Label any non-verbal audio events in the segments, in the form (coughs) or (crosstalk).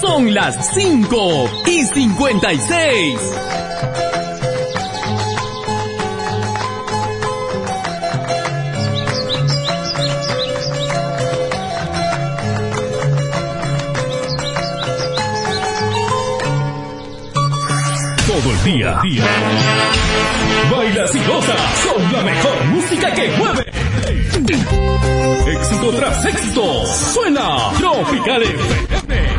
Son las 5 y 56. Todo el día. Bailas y gozas con la mejor música que mueve. Éxito tras éxito. Suena Tropical FM.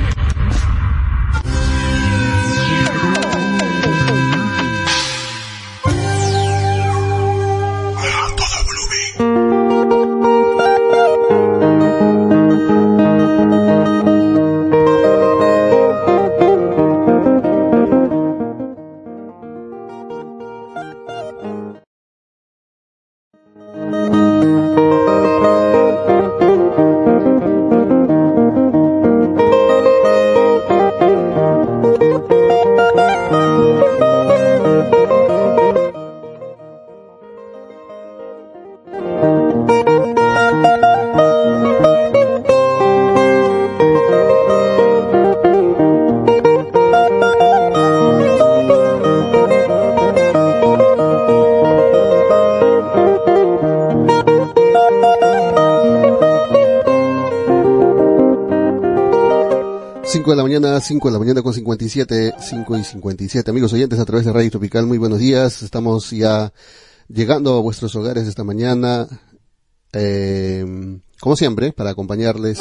De la mañana, 5 de la mañana con 57, 5 y 57. Amigos oyentes a través de Radio Tropical, muy buenos días. Estamos ya llegando a vuestros hogares esta mañana, eh, como siempre, para acompañarles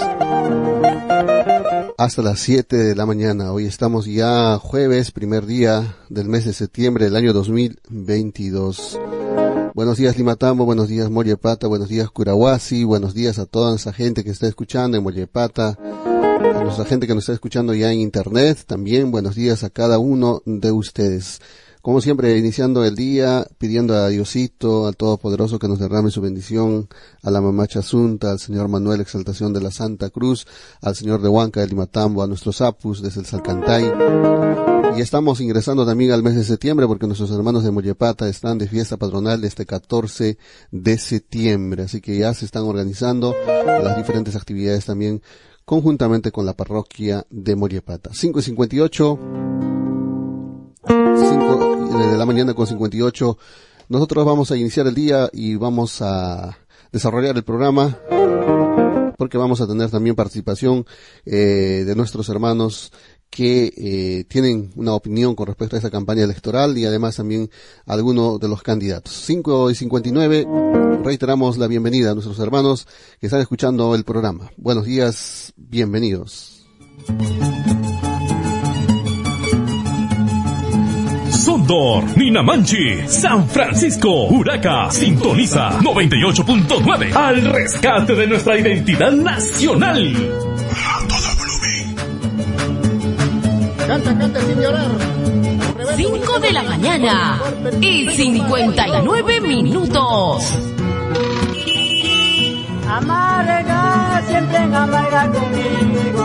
hasta las 7 de la mañana. Hoy estamos ya jueves, primer día del mes de septiembre del año 2022. Buenos días Limatambo, buenos días Mollepata, buenos días Curahuasi, buenos días a toda esa gente que está escuchando en Mollepata, nuestra gente que nos está escuchando ya en internet, también buenos días a cada uno de ustedes. Como siempre, iniciando el día, pidiendo a Diosito, al Todopoderoso que nos derrame su bendición, a la mamá Chasunta, al señor Manuel Exaltación de la Santa Cruz, al señor de Huanca del Limatambo, a nuestros apus desde el Salcantay. Y estamos ingresando también al mes de septiembre porque nuestros hermanos de Mollepata están de fiesta patronal este 14 de septiembre. Así que ya se están organizando las diferentes actividades también conjuntamente con la parroquia de Mollepata. 5 y 58, 5 de la mañana con 58. Nosotros vamos a iniciar el día y vamos a desarrollar el programa porque vamos a tener también participación eh, de nuestros hermanos que eh, tienen una opinión con respecto a esta campaña electoral y además también algunos de los candidatos. 5 y 59, reiteramos la bienvenida a nuestros hermanos que están escuchando el programa. Buenos días, bienvenidos. Sondor, Ninamanchi, San Francisco, Huraca, sintoniza 98.9 al rescate de nuestra identidad nacional. Canta, canta sin llorar. 5 de la mañana y 59 minutos. Amarga, siempre amarga conmigo.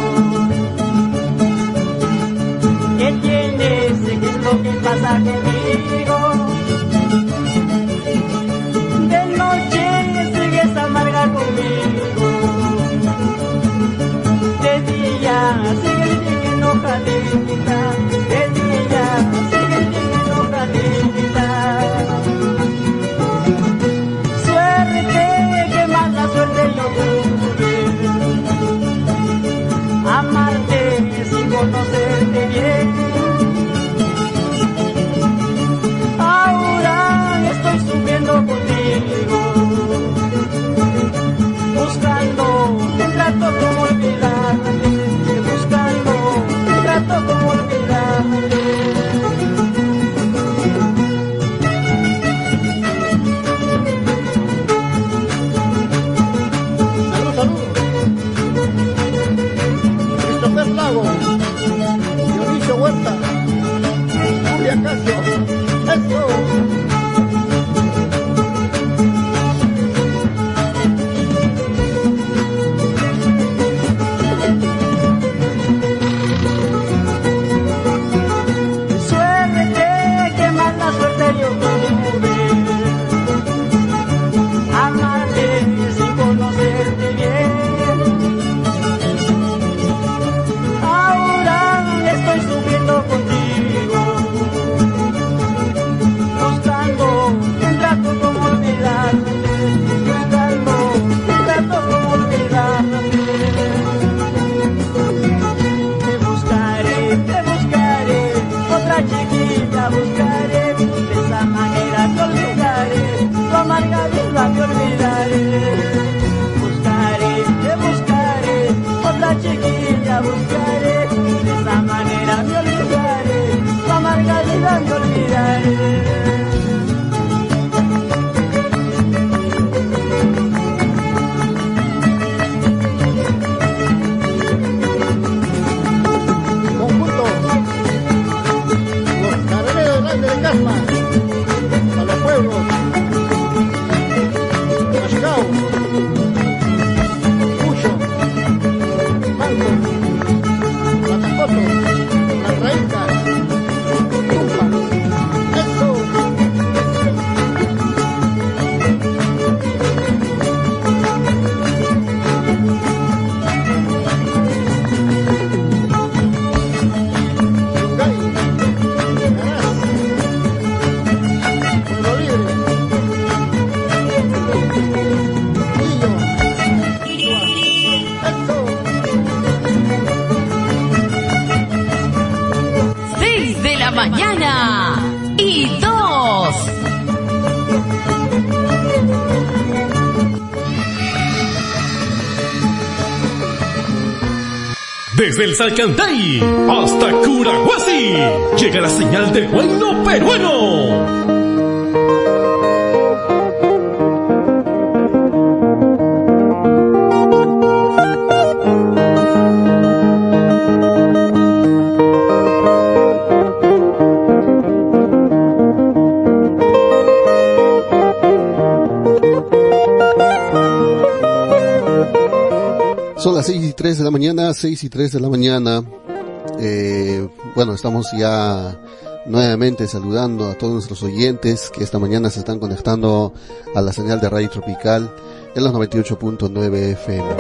¿Qué tienes? ¿Qué es lo que pasa conmigo? De noche sigues amarga conmigo. De día honey Casma. A los pueblos. Desde el Salcantay hasta Curahuasi llega la señal de bueno peruano. Son las seis y tres de la mañana, seis y tres de la mañana. Eh, bueno, estamos ya nuevamente saludando a todos nuestros oyentes que esta mañana se están conectando a la señal de Radio Tropical en los 98.9 FM.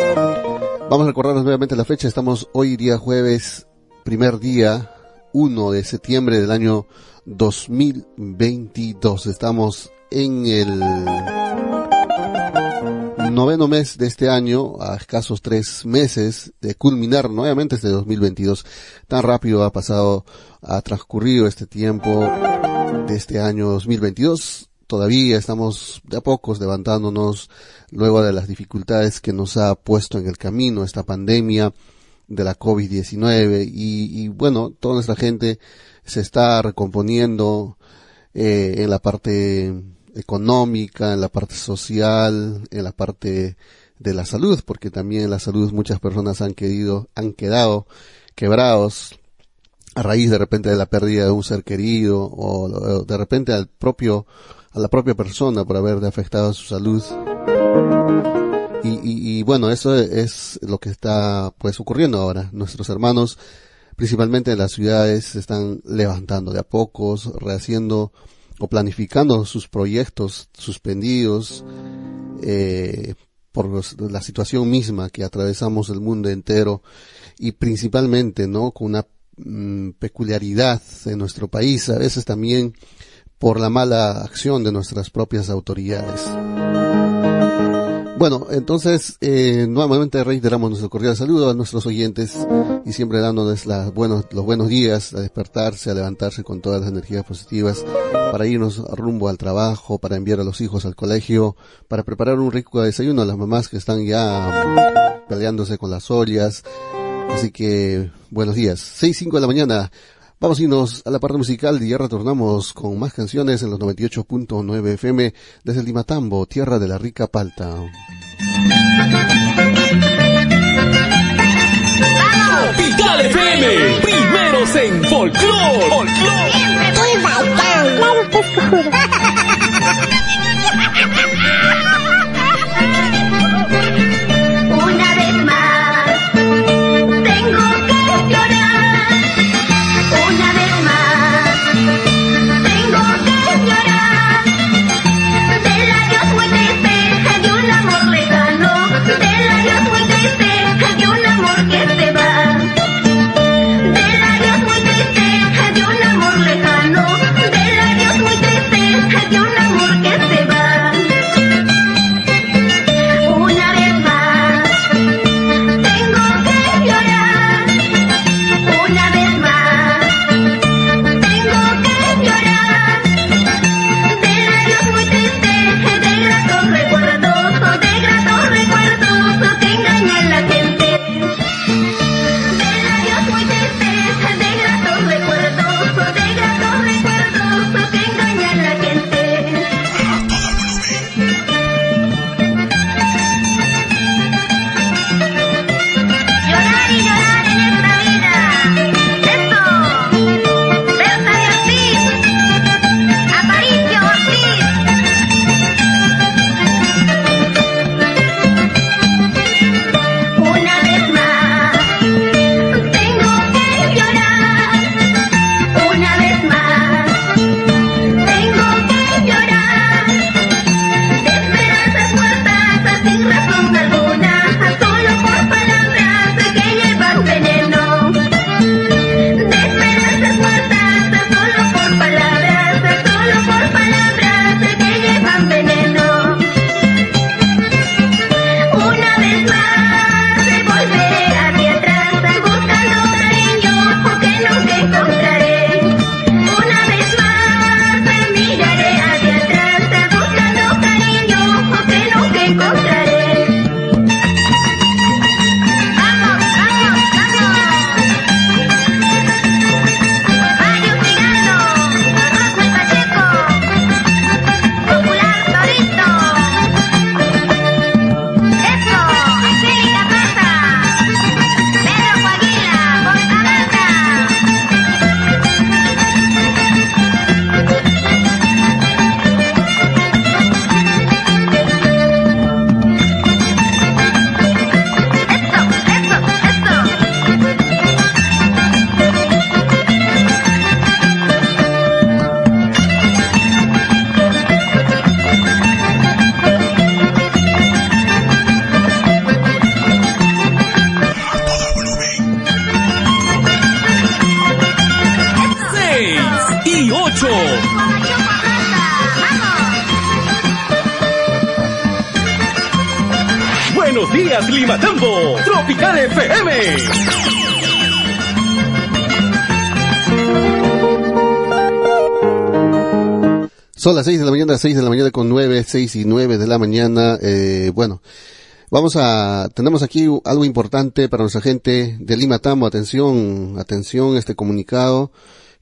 Vamos a recordarles nuevamente la fecha. Estamos hoy día jueves, primer día, 1 de septiembre del año 2022. Estamos en el noveno mes de este año, a escasos tres meses de culminar nuevamente este 2022. Tan rápido ha pasado, ha transcurrido este tiempo de este año 2022. Todavía estamos de a pocos levantándonos luego de las dificultades que nos ha puesto en el camino esta pandemia de la COVID-19 y, y bueno, toda nuestra gente se está recomponiendo eh, en la parte económica, en la parte social, en la parte de la salud, porque también en la salud muchas personas han querido, han quedado quebrados a raíz de repente de la pérdida de un ser querido o de repente al propio, a la propia persona por haber afectado su salud. Y, y, y bueno, eso es lo que está pues ocurriendo ahora. Nuestros hermanos, principalmente en las ciudades, se están levantando de a pocos, rehaciendo o planificando sus proyectos suspendidos eh, por la situación misma que atravesamos el mundo entero y principalmente no con una mm, peculiaridad en nuestro país a veces también por la mala acción de nuestras propias autoridades. Bueno, entonces, eh, nuevamente reiteramos nuestro cordial saludo a nuestros oyentes y siempre dándoles las buenos, los buenos días, a despertarse, a levantarse con todas las energías positivas para irnos rumbo al trabajo, para enviar a los hijos al colegio, para preparar un rico desayuno a las mamás que están ya peleándose con las ollas. Así que, buenos días. Seis, cinco de la mañana. Vamos a irnos a la parte musical y ya retornamos con más canciones en los 98.9 FM desde el Limatambo, tierra de la rica palta. FM, primeros en folclore. Claro (laughs) Son las 6 de la mañana, 6 de la mañana con 9, 6 y 9 de la mañana. Eh, bueno, vamos a, tenemos aquí algo importante para nuestra gente de Lima Tambo. Atención, atención, este comunicado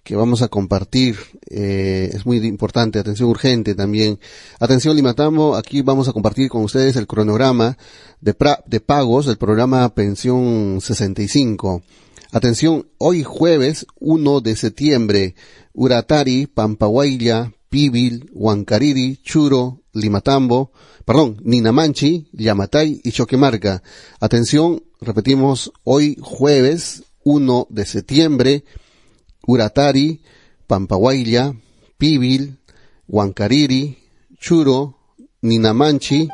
que vamos a compartir. Eh, es muy importante, atención urgente también. Atención Lima Tambo, aquí vamos a compartir con ustedes el cronograma de, pra- de pagos del programa Pensión 65. Atención, hoy jueves 1 de septiembre, Uratari, Pampahuaylla, Pibil, Huancariri, Churo, Limatambo, perdón, Ninamanchi, Yamatay y Choquemarca. Atención, repetimos, hoy jueves 1 de septiembre, Uratari, Pampahuaylla, Pibil, Huancariri, Churo, Ninamanchi,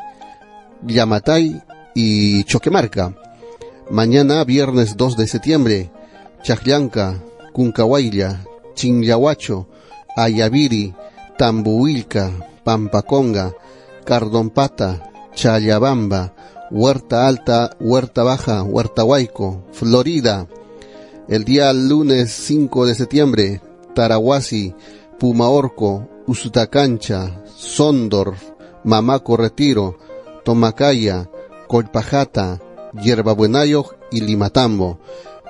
Yamatay y Choquemarca. Mañana, viernes 2 de septiembre, Chacllanca, Cuncahuaylla, Chinyahuacho, Ayaviri, Tambuilca, Pampaconga, Cardompata, Chayabamba, Huerta Alta, Huerta Baja, Huerta Huayco, Florida. El día lunes 5 de septiembre, Tarahuasi, Pumaorco, Usutacancha, Sondor, Mamaco Retiro, Tomacaya, Colpajata, Yerbabuenayo y Limatambo.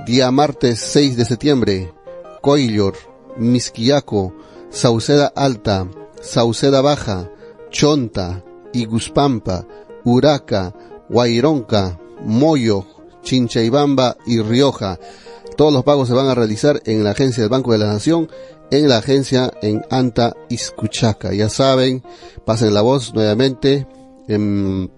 Día martes 6 de septiembre, Coillor, Misquiaco, Sauceda Alta, Sauceda Baja, Chonta, Iguspampa, Uraca, Guaironca, Moyo, Chinchaibamba y Rioja. Todos los pagos se van a realizar en la agencia del Banco de la Nación, en la agencia en Anta Iscuchaca. Ya saben, pasen la voz nuevamente em,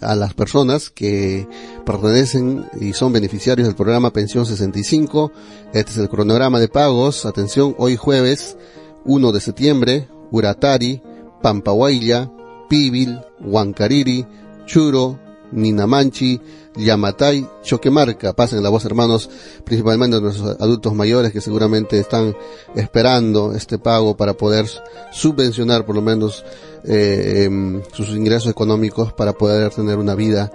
a las personas que pertenecen y son beneficiarios del programa Pensión 65. Este es el cronograma de pagos. Atención, hoy jueves 1 de septiembre, Uratari, Pampahuaylla, Pibil, Huancariri, Churo, Ninamanchi, Yamatay, Choquemarca. Pasen la voz, hermanos, principalmente nuestros adultos mayores que seguramente están esperando este pago para poder subvencionar por lo menos eh, em, sus ingresos económicos para poder tener una vida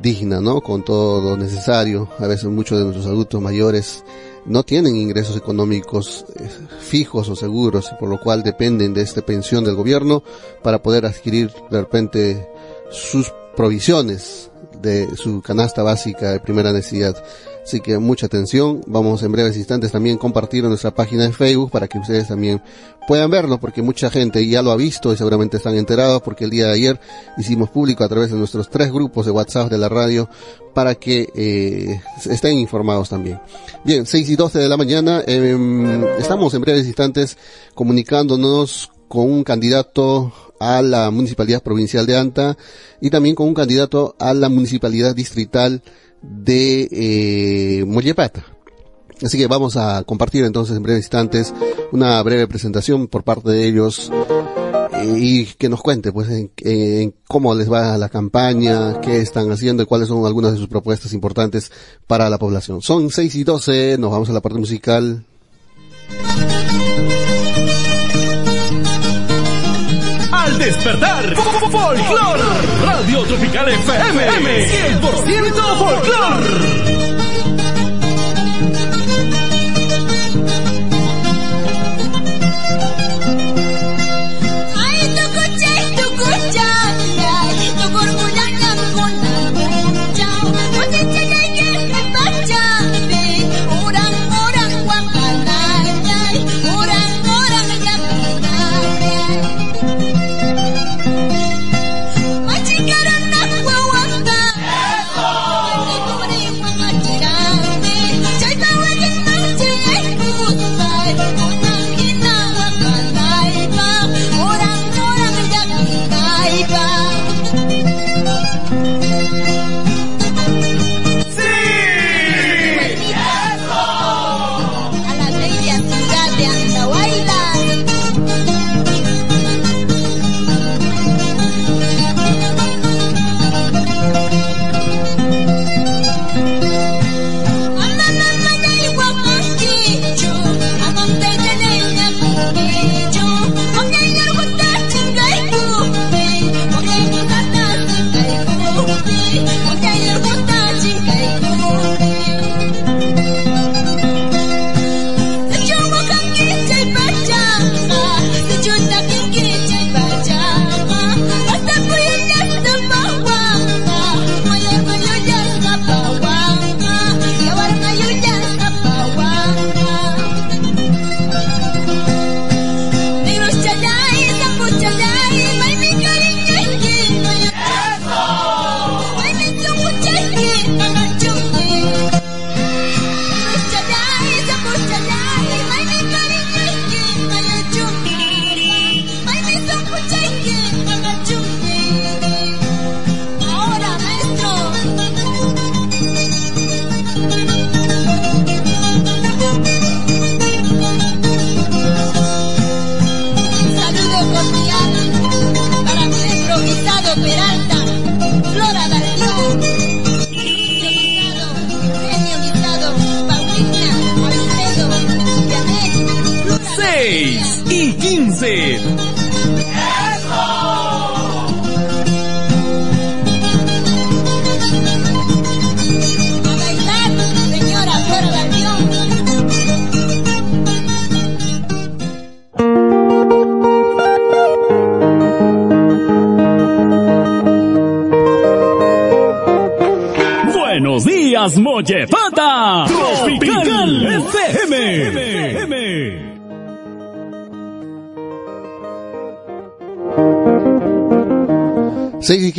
digna, ¿no? Con todo lo necesario. A veces muchos de nuestros adultos mayores no tienen ingresos económicos eh, fijos o seguros, por lo cual dependen de esta pensión del gobierno para poder adquirir de repente sus provisiones de su canasta básica de primera necesidad. Así que mucha atención. Vamos en breves instantes también compartir nuestra página de Facebook para que ustedes también puedan verlo, porque mucha gente ya lo ha visto y seguramente están enterados, porque el día de ayer hicimos público a través de nuestros tres grupos de WhatsApp de la radio para que eh, estén informados también. Bien, 6 y 12 de la mañana. em, estamos en breves instantes comunicándonos con un candidato a la Municipalidad Provincial de Anta y también con un candidato a la Municipalidad Distrital de eh, Mollepata. Así que vamos a compartir entonces en breves instantes una breve presentación por parte de ellos eh, y que nos cuente pues en, en cómo les va la campaña, qué están haciendo y cuáles son algunas de sus propuestas importantes para la población. Son 6 y 12, nos vamos a la parte musical. Al despertar, folclor. Radio Tropical FM. 100% folclor.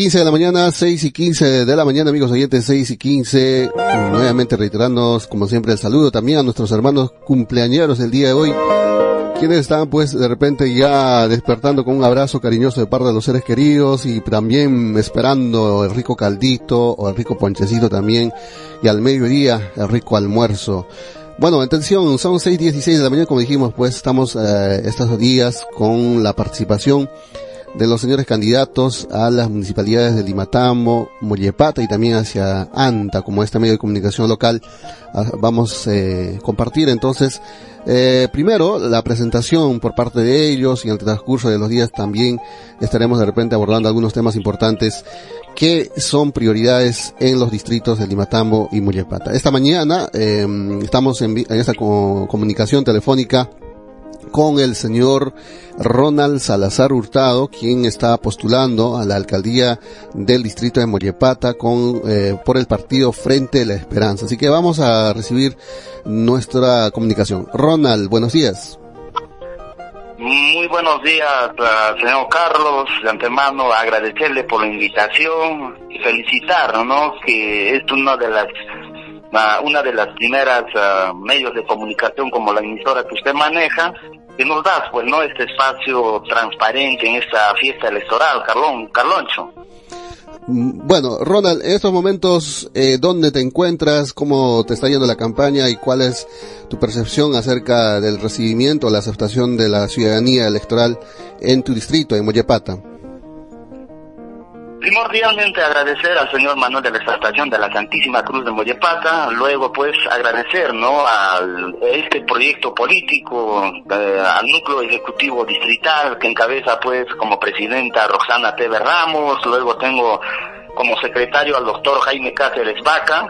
15 de la mañana, 6 y 15 de la mañana, amigos oyentes, 6 y 15. Nuevamente reiterándonos, como siempre, el saludo también a nuestros hermanos cumpleañeros del día de hoy, quienes están, pues, de repente ya despertando con un abrazo cariñoso de parte de los seres queridos y también esperando el rico caldito o el rico ponchecito también, y al mediodía el rico almuerzo. Bueno, atención, son 6.16 de la mañana, como dijimos, pues estamos eh, estos días con la participación de los señores candidatos a las municipalidades de Limatambo, Mollepata y también hacia ANTA como este medio de comunicación local. Ah, Vamos a eh, compartir entonces eh, primero la presentación por parte de ellos y en el transcurso de los días también estaremos de repente abordando algunos temas importantes que son prioridades en los distritos de Limatambo y Mollepata. Esta mañana eh, estamos en, esta co- comunicación telefónica con el señor Ronald Salazar Hurtado, quien está postulando a la alcaldía del distrito de Mollepata con, eh, por el partido Frente de la Esperanza. Así que vamos a recibir nuestra comunicación. Ronald, buenos días. Muy buenos días, ah, señor Carlos. De antemano, agradecerle por la invitación y felicitar, ¿no? Que es una de las una de las primeras ah, medios de comunicación como la emisora que usted maneja, que nos da, pues, ¿no? Este espacio transparente en esta fiesta electoral, Carlón, Carloncho. Mm, Bueno, Ronald, en estos momentos, eh, ¿dónde te encuentras? ¿Cómo te está yendo la campaña? ¿Y cuál es tu percepción acerca del recibimiento, la aceptación de la ciudadanía electoral en tu distrito, en Mollepata? Primordialmente agradecer al señor Manuel de la Exaltación de la Santísima Cruz de Mollepata, luego pues agradecer no al este proyecto político, eh, al núcleo ejecutivo distrital que encabeza pues como presidenta Roxana Teve Ramos, luego tengo como secretario al doctor Jaime Cáceres Vaca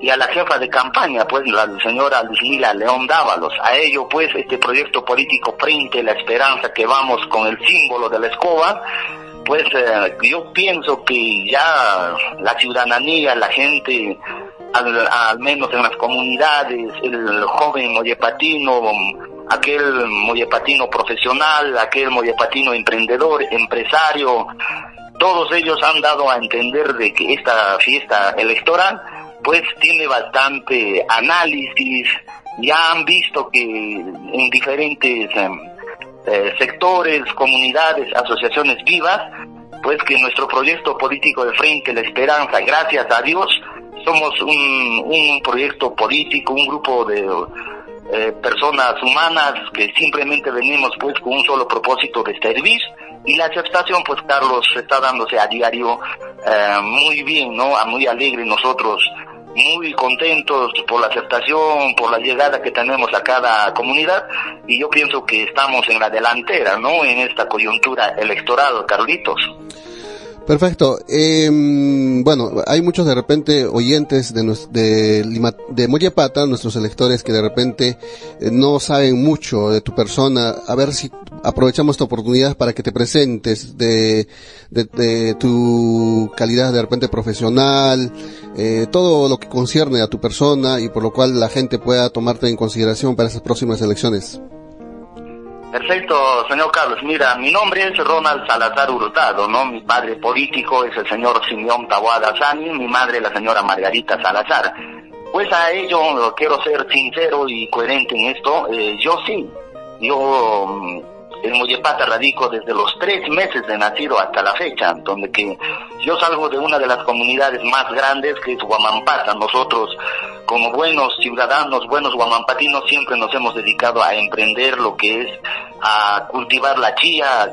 y a la jefa de campaña pues la señora Luzmila León Dávalos. A ello pues este proyecto político Frente la Esperanza que vamos con el símbolo de la escoba pues eh, yo pienso que ya la ciudadanía, la gente, al, menos en las comunidades, el joven mollepatino, aquel mollepatino profesional, aquel mollepatino emprendedor, empresario, todos ellos han dado a entender de que esta fiesta electoral pues tiene bastante análisis, ya han visto que en diferentes em, eh, sectores, comunidades, asociaciones vivas, pues que nuestro proyecto político de Frente La Esperanza, gracias a Dios, somos un, un proyecto político, un grupo de eh, personas humanas que simplemente venimos pues con un solo propósito de servir y la aceptación pues Carlos está dándose a diario eh, muy bien, ¿no? Muy alegre nosotros muy contentos por la aceptación, por la llegada que tenemos a cada comunidad y yo pienso que estamos en la delantera, ¿no? En esta coyuntura electoral, Carlitos. Perfecto. Eh, bueno, hay muchos de repente oyentes de, de, nuestros electores que de repente eh, no saben mucho de tu persona. A ver si aprovechamos esta oportunidad para que te presentes de, de, de tu calidad de repente profesional, eh, todo lo que concierne a tu persona y por lo cual la gente pueda tomarte en consideración para esas próximas elecciones. Perfecto, señor Carlos. Mira, mi nombre es Ronald Salazar Hurtado, ¿no? Mi padre político es el señor Simeón Tawada Sani, mi madre la señora Margarita Salazar. Pues a ello quiero ser sincero y coherente en esto. eh, yo sí, yo mm, en Mollepata radico desde los tres meses de nacido hasta la fecha, donde que yo salgo de una de las comunidades más grandes que es Huamampata. Nosotros como buenos ciudadanos, buenos guamampatinos, siempre nos hemos dedicado a emprender lo que es a cultivar la chía, a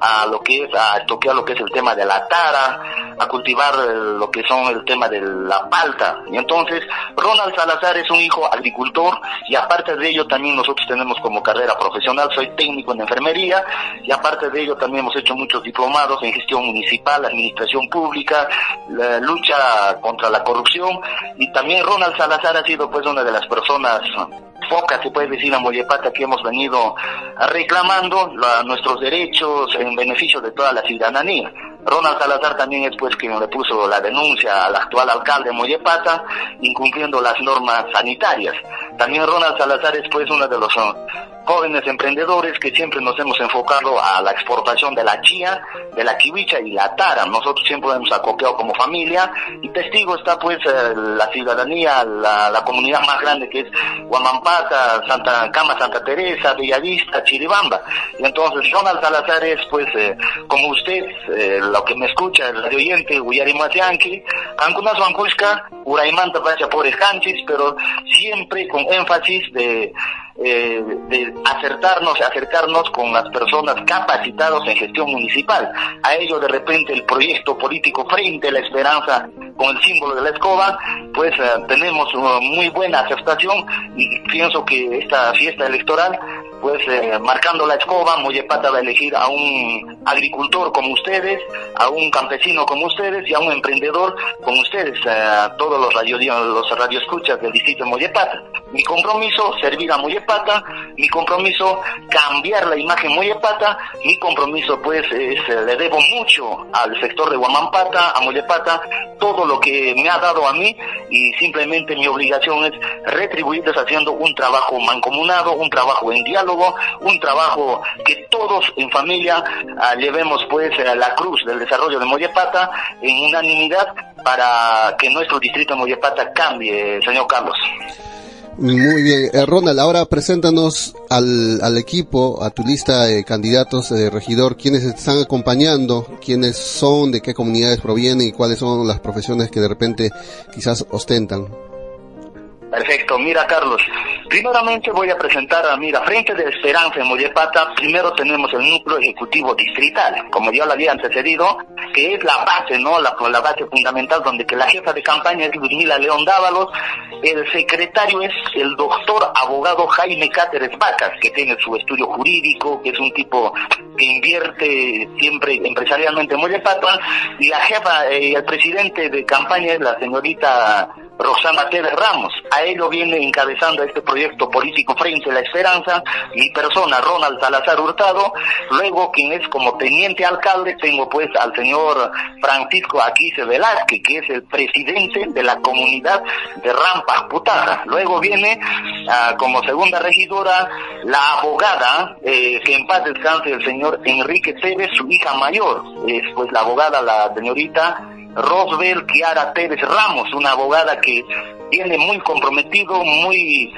a lo que es, a toquear lo que es el tema de la tara, a cultivar eh, lo que son el tema de la palta. Y entonces, Ronald Salazar es un hijo agricultor y aparte de ello también nosotros tenemos como carrera profesional, soy técnico en enfermería y aparte de ello también hemos hecho muchos diplomados en gestión municipal, administración pública, la lucha contra la corrupción y también Ronald Salazar ha sido pues una de las personas pocas, se puede decir, a Mollepata que hemos venido reclamando la- nuestros derechos en beneficio de toda la ciudadanía. Ronald Salazar también es pues quien le puso la denuncia al actual alcalde de Mollepata, incumpliendo las normas sanitarias. También Ronald Salazar es pues uno de los uh, jóvenes emprendedores que siempre nos hemos enfocado a la exportación de la chía, de la kiwicha y la tara. Nosotros siempre hemos acopiado como familia y testigo está pues eh, la ciudadanía, la, comunidad más grande que es Santa Cama, Santa Teresa, Bellavista, Chiribamba. Y entonces Ronald Salazar es pues eh, como usted, eh, lo que me escucha, el radio oyente, Huyarimateanqui, Cancunas Bancushka, Uraimanta Pacha por Canchis, pero siempre con énfasis de eh, de acertarnos, acercarnos con las personas capacitadas en gestión municipal. A ello de repente el proyecto político Frente a la Esperanza con el símbolo de la escoba, pues eh, tenemos una muy buena aceptación y pienso que esta fiesta electoral pues eh, marcando la escoba, Mollepata va a elegir a un agricultor como ustedes, a un campesino como ustedes y a un emprendedor como ustedes, a todos los radio los radioescuchas del distrito de Mollepata. Mi compromiso, servir a Mollepata, mi compromiso, cambiar la imagen Mollepata, mi compromiso pues es, eh, le debo mucho al sector de Huamampata, a Mollepata, todo lo que me ha dado a mí y simplemente mi obligación es retribuirles haciendo un trabajo mancomunado, un trabajo en diálogo, un trabajo que todos en familia ah, llevemos pues a la cruz del desarrollo de Mollepata en unanimidad para que nuestro distrito de Mollepata cambie, señor Carlos. Muy bien, Eh, Ronald, ahora preséntanos al, al equipo, a tu lista de candidatos de regidor, quienes están acompañando, quiénes son, de qué comunidades provienen y cuáles son las profesiones que de repente quizás ostentan. Perfecto, mira Carlos, primeramente voy a presentar a, mira, Frente de Esperanza en Mollepata, primero tenemos el núcleo ejecutivo distrital, como ya lo había antecedido, que es la base, ¿no? La, la base fundamental donde que la jefa de campaña es Ludmila León Dávalos, el secretario es el doctor abogado Jaime Cáceres Vacas, que tiene su estudio jurídico, que es un tipo que invierte siempre empresarialmente en Mollepata, y la jefa, eh, el presidente de campaña es la señorita Rosana Tevez Ramos. Ello viene encabezando este proyecto político Frente a la Esperanza, mi persona, Ronald Salazar Hurtado. Luego, quien es como teniente alcalde, tengo pues al señor Francisco Aquise Velázquez, que es el presidente de la comunidad de Rampas Putaja. Luego viene ah, como segunda regidora la abogada, eh, que en paz descanse el señor Enrique Tevez, su hija mayor. Es pues la abogada, la señorita Rosbel Kiara Pérez Ramos, una abogada que viene muy comprometido, muy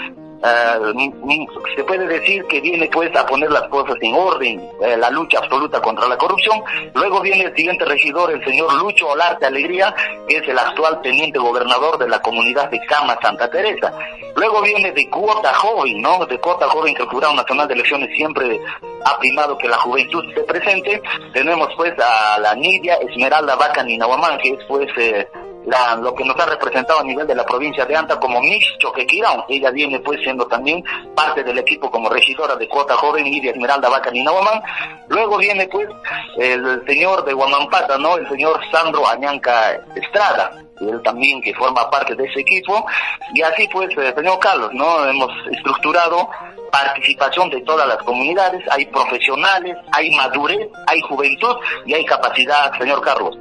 m- se puede decir que viene pues a poner las cosas en orden, eh, la lucha absoluta contra la corrupción. Luego viene el siguiente regidor, el señor Lucho Olarte Alegría, que es el actual teniente gobernador de la comunidad de Cama Santa Teresa. Luego viene de cuota joven, ¿no? De cuota joven que el Jurado Nacional de Elecciones siempre ha primado que la juventud esté presente. Tenemos pues a la Nidia Esmeralda Vaca Ninahuamán, que es pues eh, la, lo que nos ha representado a nivel de la provincia de Anta como Miss Choquequirón. Ella viene pues siendo también parte del equipo como regidora de cuota joven Nidia Esmeralda Vaca Ninahuamán. Luego viene pues el señor de Guamampata, ¿no? El señor Sandro Añanca Estrada él también que forma parte de ese equipo y así pues eh, señor Carlos no hemos estructurado participación de todas las comunidades hay profesionales hay madurez hay juventud y hay capacidad señor Carlos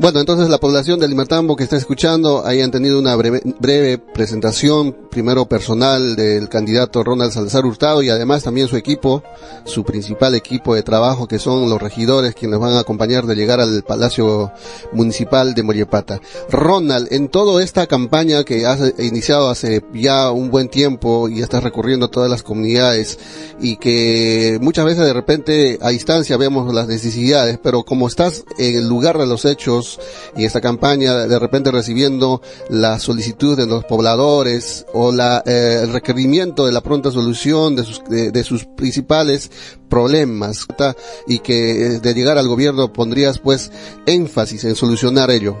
Bueno, entonces la población de Limatambo que está escuchando hayan tenido una breve, breve presentación, primero personal del candidato Ronald Salazar Hurtado y además también su equipo, su principal equipo de trabajo que son los regidores quienes van a acompañar de llegar al Palacio Municipal de Mollepata. Ronald, en toda esta campaña que has iniciado hace ya un buen tiempo y estás recurriendo a todas las comunidades y que muchas veces de repente a distancia vemos las necesidades, pero como estás en el lugar de los hechos, estamos en esta campaña, de repente recibiendo la solicitud de los pobladores o la, eh, el requerimiento de la pronta solución de sus, de, sus principales problemas y que eh, de llegar al gobierno pondrías pues énfasis en solucionar ello.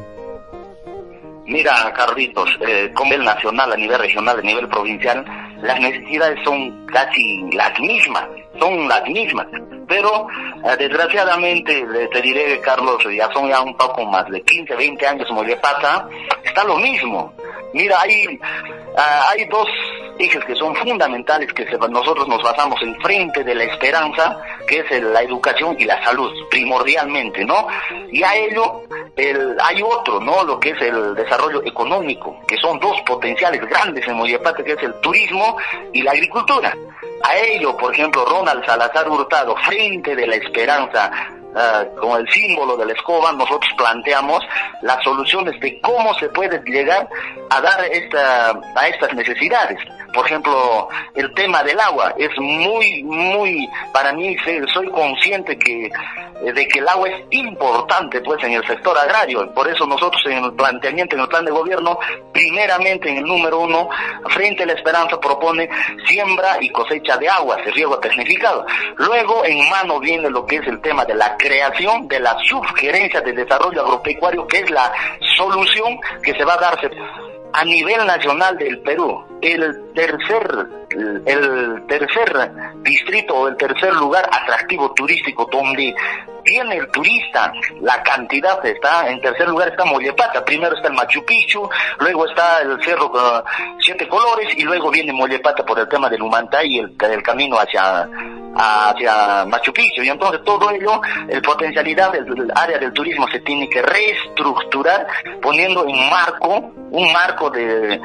Mira, Carlitos, eh, con nivel nacional, a nivel regional, a nivel provincial, las necesidades son casi las mismas, son las mismas. Pero, eh, desgraciadamente, te diré, Carlos, ya son ya un poco más de 15, 20 años como le está lo mismo. Mira, hay, ah, hay dos ejes que son fundamentales que se- nosotros nos basamos en frente de la esperanza, que es la educación y la salud, primordialmente, ¿no? Y a ello el, hay otro, ¿no? Lo que es el desarrollo económico, que son dos potenciales grandes en Mollapata, que es el turismo y la agricultura. A ello, por ejemplo, Ronald Salazar Hurtado, frente de la esperanza, ah, con el símbolo de la escoba, nosotros planteamos las soluciones de cómo se puede llegar a dar esta, a estas necesidades. Por ejemplo, el tema del agua es muy, muy, para mí soy consciente que eh, de que el agua es importante pues en el sector agrario. Por eso nosotros en el planteamiento, en el plan de gobierno, primeramente en el número uno, frente a la esperanza propone siembra y cosecha de agua, de riego tecnificado. Luego en mano viene lo que es el tema de la creación de la subgerencia de desarrollo agropecuario, que es la solución que se va a darse a nivel nacional del Perú, el tercer, el tercer distrito o el tercer lugar atractivo turístico donde viene el turista, la cantidad está, en tercer lugar está Mollepata, primero está el Machu Picchu, luego está el Cerro uh, Siete Colores y luego viene Mollepata por el tema del Humantay y el, el camino hacia hacia Machu Picchu. Y entonces todo ello, el potencialidad del, del área del turismo se tiene que reestructurar poniendo en marco, un marco de,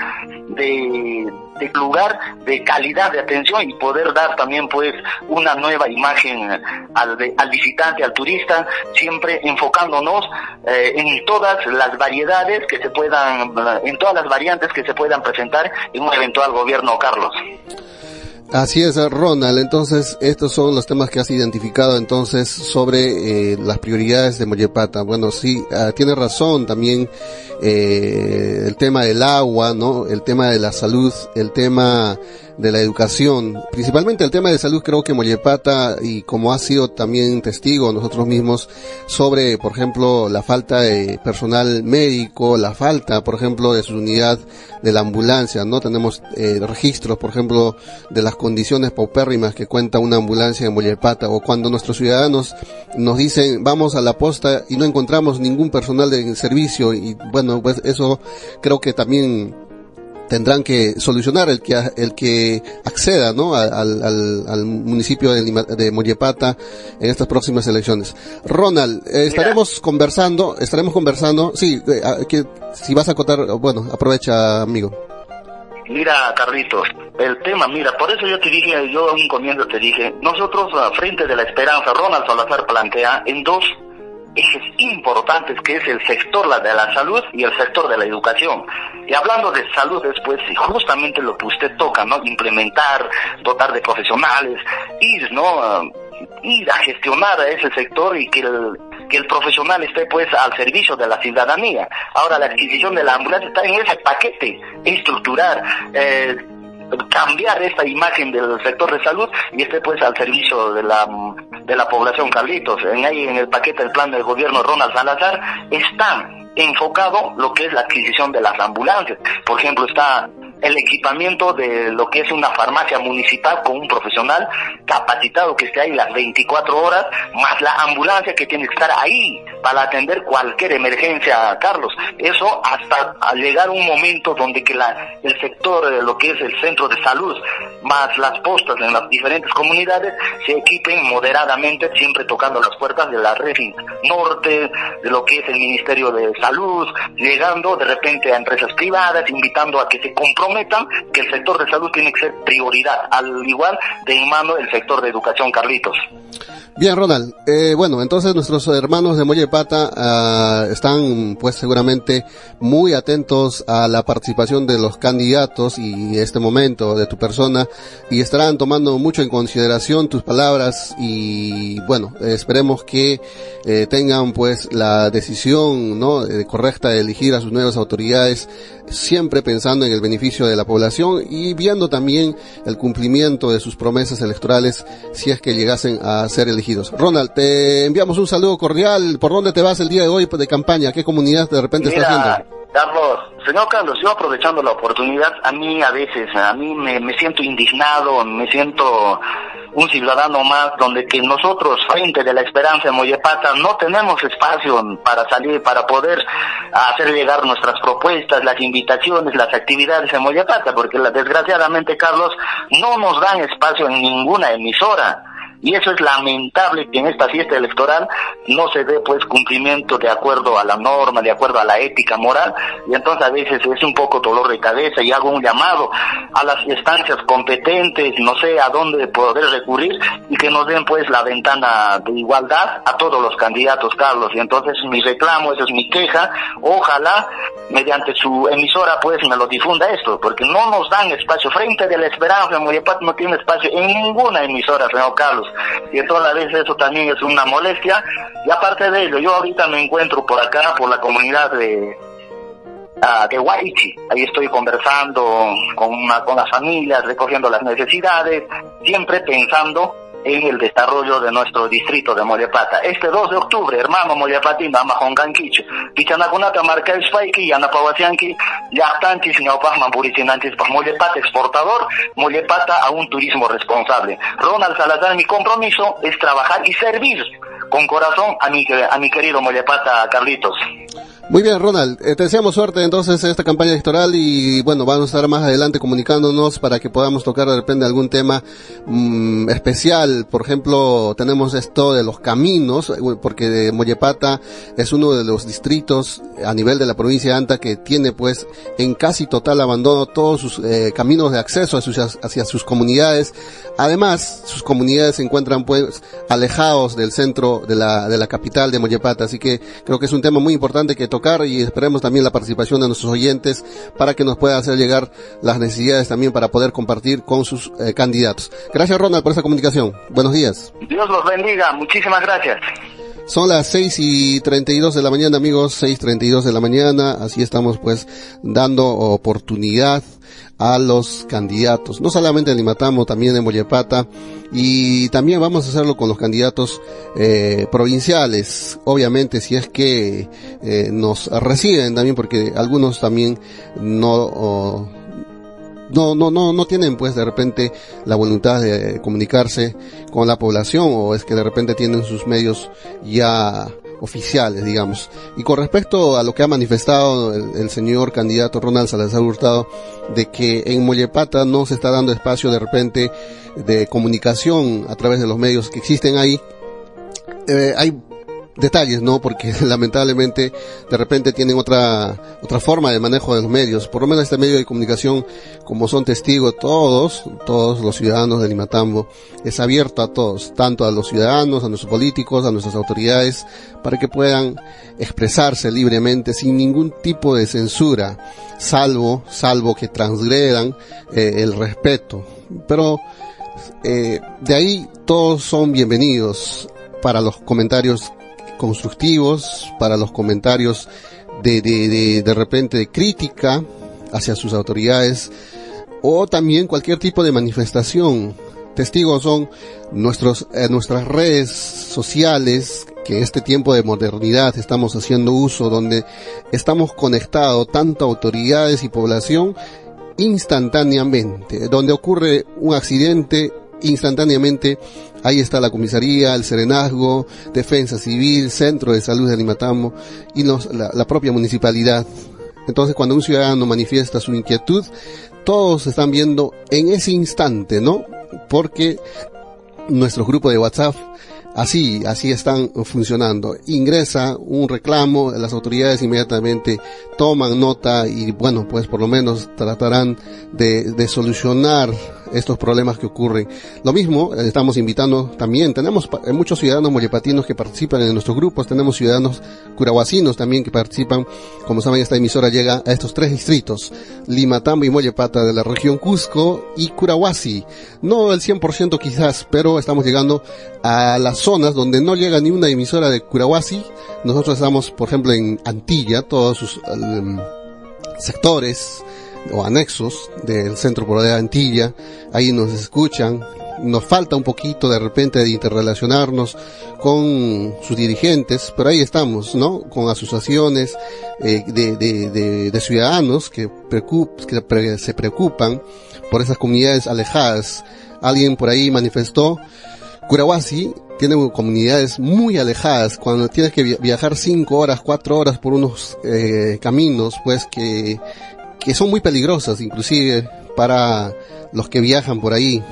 de, de lugar de calidad de atención y poder dar también pues una nueva imagen al, al visitante, al turista, siempre enfocándonos eh, en todas las variedades que se puedan, en todas las variantes que se puedan presentar en un eventual gobierno, Carlos. Así es, Ronald. Entonces, estos son los temas que has identificado entonces sobre eh, las prioridades de Mollepata. Bueno, sí, ah, tiene razón también eh, el tema del agua, ¿no? El tema de la salud, el tema de la educación, principalmente el tema de salud, creo que Mollepata, y como ha sido también testigo nosotros mismos, sobre, por ejemplo, la falta de personal médico, la falta, por ejemplo, de su unidad de la ambulancia, ¿no? Tenemos eh, registros, por ejemplo, de las condiciones paupérrimas que cuenta una ambulancia en Mollepata, o cuando nuestros ciudadanos nos dicen, vamos a la posta y no encontramos ningún personal de servicio, y bueno, pues eso creo que también tendrán que solucionar el que el que acceda ¿no? al, al, al municipio de, de Mollepata en estas próximas elecciones. Ronald, eh, estaremos conversando, estaremos conversando, sí, eh, ah, que, si vas a acotar, bueno, aprovecha amigo. Mira, Carlitos, el tema, mira, por eso yo te dije, yo a un comienzo te dije, nosotros, a frente de la esperanza, Ronald Salazar plantea en dos ejes importantes, que es el sector la de la salud y el sector de la educación. Y hablando de salud después, y justamente lo que usted toca, ¿no? Implementar, dotar de profesionales, ir, ¿no? ir a gestionar a ese sector y que el, que el profesional esté pues al servicio de la ciudadanía. Ahora la adquisición de la ambulancia está en ese paquete, estructurar, eh, cambiar esta imagen del sector de salud y esté pues al servicio de la de la población Carlitos. En ahí en el paquete del plan del gobierno Ronald Salazar está enfocado lo que es la adquisición de las ambulancias. Por ejemplo, está el equipamiento de lo que es una farmacia municipal con un profesional capacitado que esté ahí las 24 horas, más la ambulancia que tiene que estar ahí para atender cualquier emergencia, Carlos. Eso hasta llegar un momento donde que la, el sector, eh, lo que es el centro de salud, más las postas en las diferentes comunidades, se equipen moderadamente, siempre tocando las puertas de la red norte, de lo que es el Ministerio de Salud, llegando de repente a empresas privadas, invitando a que se comprometan que el sector de salud tiene que ser prioridad, al igual de en mano el sector de educación, Carlitos. Bien, Ronald. Eh, bueno, entonces nuestros hermanos de Mollepata ah, están, pues, seguramente muy atentos a la participación de los candidatos y este momento de tu persona y estarán tomando mucho en consideración tus palabras y, bueno, esperemos que eh, tengan, pues, la decisión, ¿no? eh, correcta de elegir a sus nuevas autoridades siempre pensando en el beneficio de la población y viendo también el cumplimiento de sus promesas electorales si es que llegasen a ser elegidos. Ronald, te enviamos un saludo cordial. ¿Por dónde te vas el día de hoy de campaña? ¿Qué comunidad de repente estás Mira, haciendo? Carlos, señor Carlos, yo aprovechando la oportunidad, a mí a veces, a mí me, me siento indignado, me siento un ciudadano más donde que nosotros, frente de la esperanza de Mollepata, no tenemos espacio para salir, para poder hacer llegar nuestras propuestas, las invitaciones, las actividades en Mollepata, porque la- desgraciadamente, Carlos, no nos dan espacio en ninguna emisora. Y eso es lamentable que en esta fiesta electoral no se dé pues cumplimiento de acuerdo a la norma, de acuerdo a la ética moral, y entonces a veces es un poco dolor de cabeza y hago un llamado a las instancias competentes, no sé a dónde poder recurrir y que nos den pues la ventana de igualdad a todos los candidatos, Carlos. Y entonces mi reclamo, esa es mi queja, ojalá mediante su emisora pues me lo difunda esto, porque no nos dan espacio frente de la esperanza, Mollepat no tiene espacio en ninguna emisora, señor Carlos, y entonces a veces eso también es una molestia, y aparte de ello, yo ahorita me encuentro por acá, por la comunidad de, ah, de. Ahí estoy conversando con, una- con las familias, recogiendo las necesidades, siempre pensando en el desarrollo de nuestro distrito de Mollepata. Este 2 de octubre, hermano Mollepatino, Amajonganquicho, Pichanakunata, Marca Spaiki, Yanapawasianki, Yachtanchis, Ñaupasman, Puricinanchis, pues Mollepata exportador, Mollepata a un turismo responsable. Ronald Salazar, mi compromiso es trabajar y servir con corazón a mi, a mi querido Mollepata, Carlitos. Muy bien, Ronald. Eh, te deseamos suerte entonces en esta campaña electoral y bueno, vamos a estar más adelante comunicándonos para que podamos tocar de repente algún tema mm, especial. Por ejemplo, tenemos esto de los caminos, eh, porque de Mollepata es uno de los distritos a nivel de la provincia de Anta que tiene pues en casi total abandono todos sus eh, caminos de acceso hacia, hacia sus comunidades. Además, sus comunidades se encuentran pues alejados del centro de la, de la capital de Mollepata, así que creo que es un tema muy importante que tocar y esperemos también la participación de nuestros oyentes para que nos pueda hacer llegar las necesidades también para poder compartir con sus eh, candidatos. Gracias Ronald por esa comunicación. Buenos días. Dios los bendiga, muchísimas gracias. Son las seis y treinta y dos de la mañana, amigos, seis treinta y dos de la mañana. Así estamos, pues, dando oportunidad a los candidatos, no solamente en Limatamo, también en Mollepata, y también vamos a hacerlo con los candidatos eh, provinciales, obviamente, si es que eh, nos reciben también, porque algunos también no. oh, no, no, no, no tienen pues de repente la voluntad de comunicarse con la población o es que de repente tienen sus medios ya oficiales, digamos. Y con respecto a lo que ha manifestado el, señor candidato Ronald Salazar Hurtado, de que en Mollepata no se está dando espacio de repente de comunicación a través de los medios que existen ahí, eh, hay detalles, ¿no? Porque (laughs) lamentablemente de repente tienen otra otra forma de manejo de los medios. Por lo menos este medio de comunicación, como son testigos todos, todos los ciudadanos de Limatambo, es abierto a todos, tanto a los ciudadanos, a nuestros políticos, a nuestras autoridades, para que puedan expresarse libremente sin ningún tipo de censura, salvo, salvo que transgredan eh, el respeto. Pero eh, de ahí todos son bienvenidos para los comentarios constructivos, para los comentarios de, de, de, de repente de crítica hacia sus autoridades o también cualquier tipo de manifestación. Testigos son nuestros, eh, nuestras redes sociales que este tiempo de modernidad estamos haciendo uso, donde estamos conectados tanto autoridades y población instantáneamente, donde ocurre un accidente instantáneamente ahí está la comisaría, el serenazgo, defensa civil, centro de salud de Limatambo y nos, la, la, propia municipalidad. Entonces cuando un ciudadano manifiesta su inquietud, todos están viendo en ese instante, ¿no? Porque nuestro grupo de WhatsApp así, así están funcionando. Ingresa un reclamo, las autoridades inmediatamente toman nota y bueno, pues por lo menos tratarán de, de solucionar estos problemas que ocurren. Lo mismo, eh, estamos invitando también, tenemos eh, muchos ciudadanos mollepatinos que participan en nuestros grupos, tenemos ciudadanos curahuasinos también que participan, como saben esta emisora llega a estos tres distritos, Limatambo y Mollepata de la región Cusco y Curahuasi. No el 100% quizás, pero estamos llegando a las zonas donde no llega ni una emisora de Curahuasi. Nosotros estamos, por ejemplo, en Antilla, todos sus em, sectores o anexos del Centro Poder de Antilla, ahí nos escuchan, nos falta un poquito de repente de interrelacionarnos con sus dirigentes, pero ahí estamos, ¿no? Con asociaciones eh, de, de, ciudadanos que, preocup- que se preocupan por esas comunidades alejadas. Alguien por ahí manifestó Curahuasi tiene comunidades muy alejadas, cuando tienes que via- viajar cinco horas, cuatro horas por unos eh, caminos, pues que, que son muy peligrosas, inclusive para los que viajan por ahí.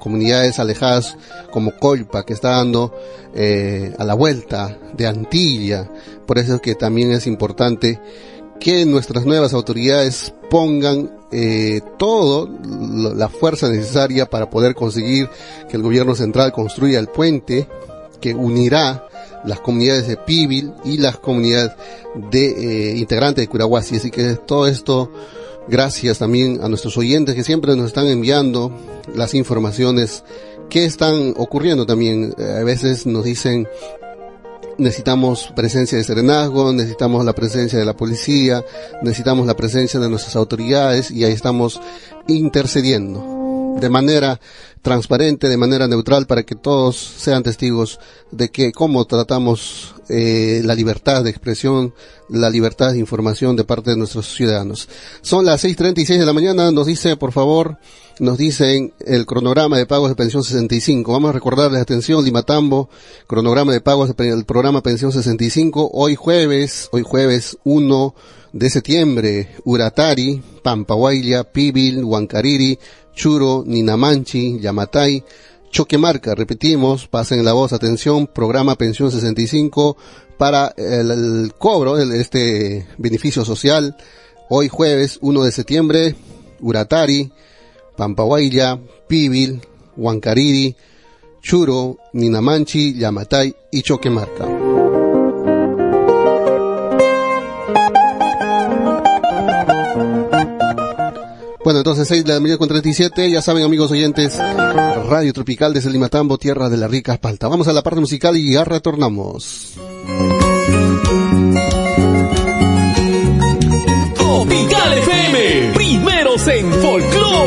Comunidades alejadas como Colpa, que está dando eh, a la vuelta de Antilla. Por eso es que también es importante que nuestras nuevas autoridades pongan eh, todo lo- la fuerza necesaria para poder conseguir que el gobierno central construya el puente que unirá las comunidades de Pibil y las comunidades de eh, integrantes de Curahuasi. Así que todo esto, gracias también a nuestros oyentes que siempre nos están enviando las informaciones que están ocurriendo también. Eh, a veces nos dicen necesitamos presencia de serenazgo, necesitamos la presencia de la policía, necesitamos la presencia de nuestras autoridades y ahí estamos intercediendo de manera transparente, de manera neutral, para que todos sean testigos de que cómo tratamos eh, la libertad de expresión, la libertad de información de parte de nuestros ciudadanos. Son las 6.36 de la mañana, nos dice, por favor, nos dicen el cronograma de pagos de pensión 65. Vamos a recordarles, atención, Limatambo, cronograma de pagos del programa pensión 65, hoy jueves, hoy jueves 1 de septiembre, Uratari, Pampahuayla, Pibil, Huancariri, Churo, Ninamanchi, Yamatay, Choquemarca, repetimos, pasen la voz, atención, programa pensión 65 para el, cobro de este beneficio social, hoy jueves 1 de septiembre, Uratari, Pampahuayla, Pibil, Huancariri, Churo, Ninamanchi, Yamatay y Choquemarca. Bueno, entonces 6 de la mañana con 37, ya saben amigos oyentes, Radio Tropical desde Limatambo, tierra de la rica espalta. Vamos a la parte musical y ya retornamos. Tropical FM, primeros en. Folclore.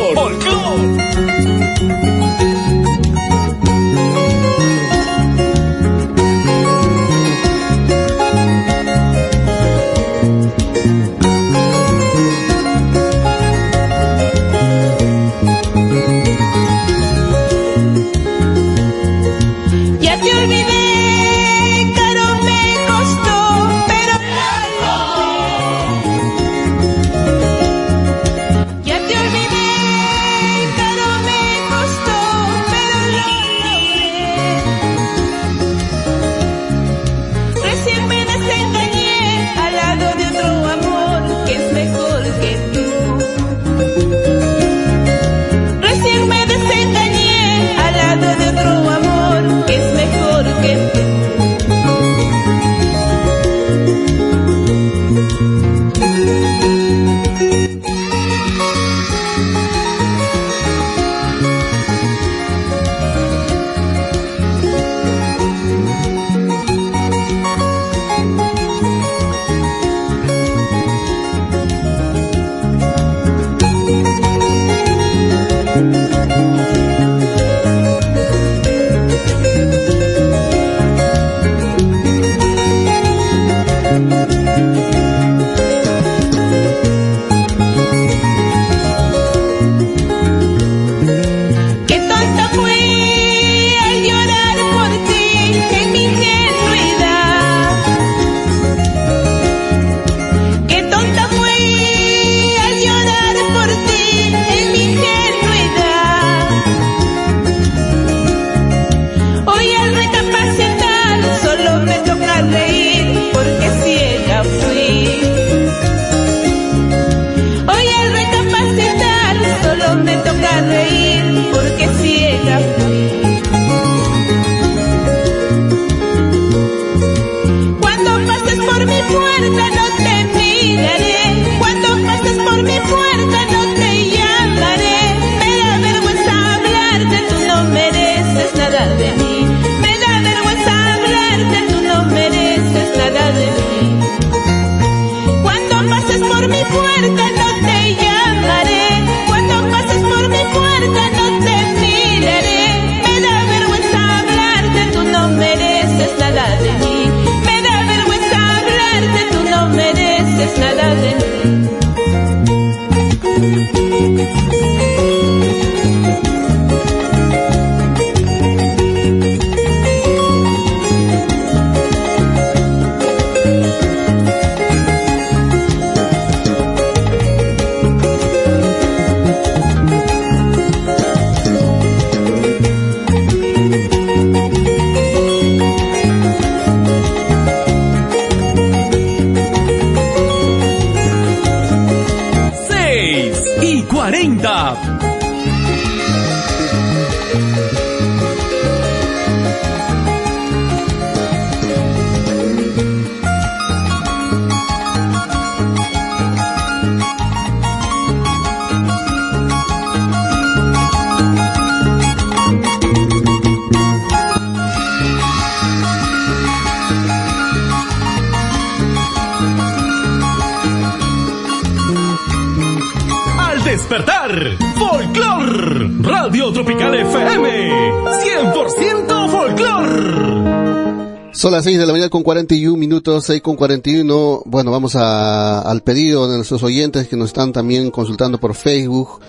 Las 6 de la mañana con 41 minutos, 6 con 41. Bueno, vamos a, al pedido de nuestros oyentes que nos están también consultando por Facebook.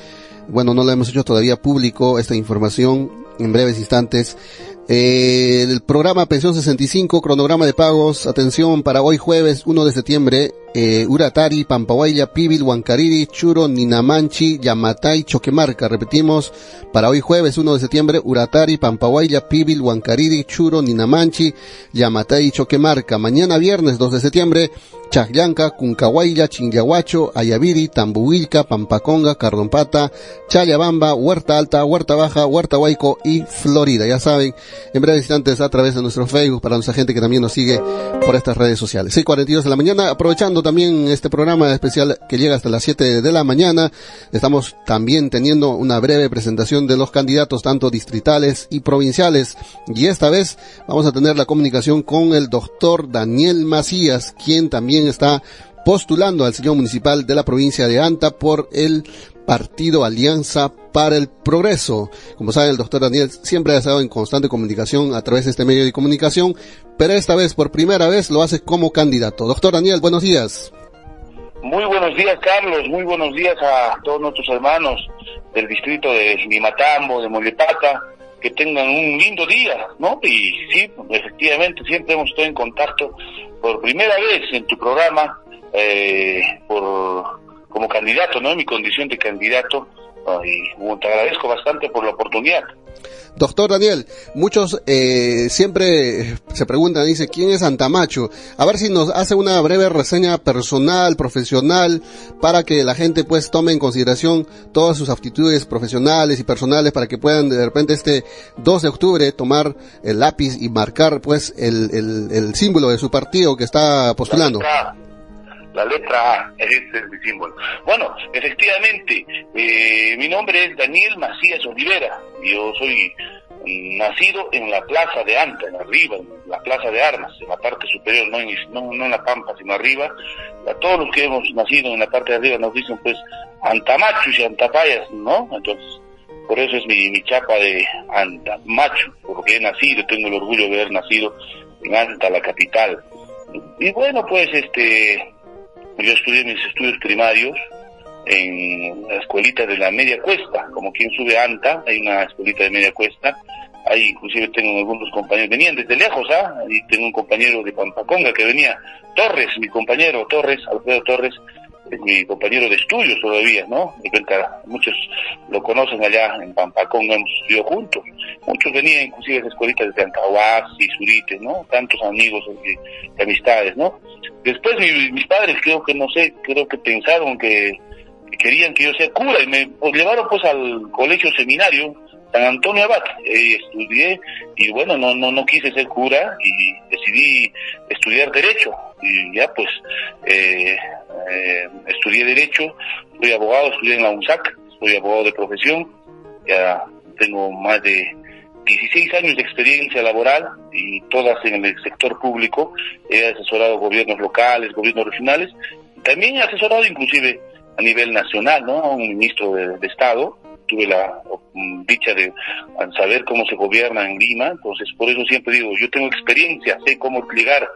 Bueno, no lo hemos hecho todavía público esta información en breves instantes. Eh, el programa Pensión 65, cronograma de pagos, atención para hoy jueves 1 de septiembre, eh, Uratari, Pampahuayla, Pibil, Huancariri, Churo, Ninamanchi, Yamatay, Choquemarca. Repetimos, para hoy jueves 1 de septiembre, Uratari, Pampahuayla, Pibil, Huancariri, Churo, Ninamanchi, Yamatay, Choquemarca. Mañana viernes 2 de septiembre, Chacllanca, Cuncahuayla, Chinyahuacho, Ayaviri, Tambuhuilca, Pampaconga, Cardompata, Chayabamba, Huerta Alta, Huerta Baja, Huerta Huayco y Florida. Ya saben, en breves instantes a través de nuestro Facebook para nuestra gente que también nos sigue por estas redes sociales. 6.42 de la mañana, aprovechando también este programa especial que llega hasta las 7 de la mañana, estamos también teniendo una breve presentación de los candidatos tanto distritales y provinciales. Y esta vez vamos a tener la comunicación con el doctor Daniel Macías, quien también está postulando al señor municipal de la provincia de Anta por el partido Alianza para el Progreso. Como saben, el doctor Daniel siempre ha estado en constante comunicación a través de este medio de comunicación, pero esta vez, por primera vez, lo hace como candidato. Doctor Daniel, buenos días. Muy buenos días, Carlos. Muy buenos días a todos nuestros hermanos del distrito de Limatambo, de Molepata. Que tengan un lindo día, ¿no? Y sí, efectivamente, siempre hemos estado en contacto por primera vez en tu programa eh, por como candidato, ¿no? En mi condición de candidato. Y bueno, te agradezco bastante por la oportunidad. Doctor Daniel, muchos eh, siempre se preguntan, dice, ¿quién es Antamacho? A ver si nos hace una breve reseña personal, profesional, para que la gente pues tome en consideración todas sus aptitudes profesionales y personales para que puedan de repente este 2 de octubre tomar el lápiz y marcar pues el, el, el símbolo de su partido que está postulando. La letra A, ese es mi símbolo. Bueno, efectivamente, eh, mi nombre es Daniel Macías Olivera. Yo soy nacido en la plaza de Anta, en arriba, en la plaza de armas, en la parte superior, no en, no, no en la pampa, sino arriba. A todos los que hemos nacido en la parte de arriba nos dicen pues Antamachos y Antapayas, ¿no? Entonces, por eso es mi, mi chapa de Antamacho, porque he nacido, tengo el orgullo de haber nacido en Anta, la capital. Y bueno, pues este, yo estudié mis estudios primarios en la escuelita de la media cuesta, como quien sube a Anta, hay una escuelita de media cuesta, ahí inclusive tengo algunos compañeros, venían desde lejos, ¿ah? Ahí tengo un compañero de Pampaconga que venía, Torres, mi compañero Torres, Alfredo Torres, es mi compañero de estudios todavía, ¿no? De muchos lo conocen allá en Pampaconga, hemos estudiado juntos. Muchos venían inclusive las escuelitas de y Zurite, ¿no? Tantos amigos y, y amistades, ¿no? Después mi, mis padres creo que, no sé, creo que pensaron que, querían que yo sea cura y me pues, llevaron pues al colegio seminario San Antonio Abad. Estudié y bueno, no, no, no quise ser cura y decidí estudiar Derecho. Y ya pues eh, eh, estudié Derecho, soy abogado, estudié en la UNSAC, soy abogado de profesión, ya tengo más de 16 años de experiencia laboral y todas en el sector público. He asesorado gobiernos locales, gobiernos regionales. También he asesorado inclusive a nivel nacional, ¿no? A un ministro de Estado. Tuve la dicha de saber cómo se gobierna en Lima. Entonces, por eso siempre digo, yo tengo experiencia, sé cómo ligar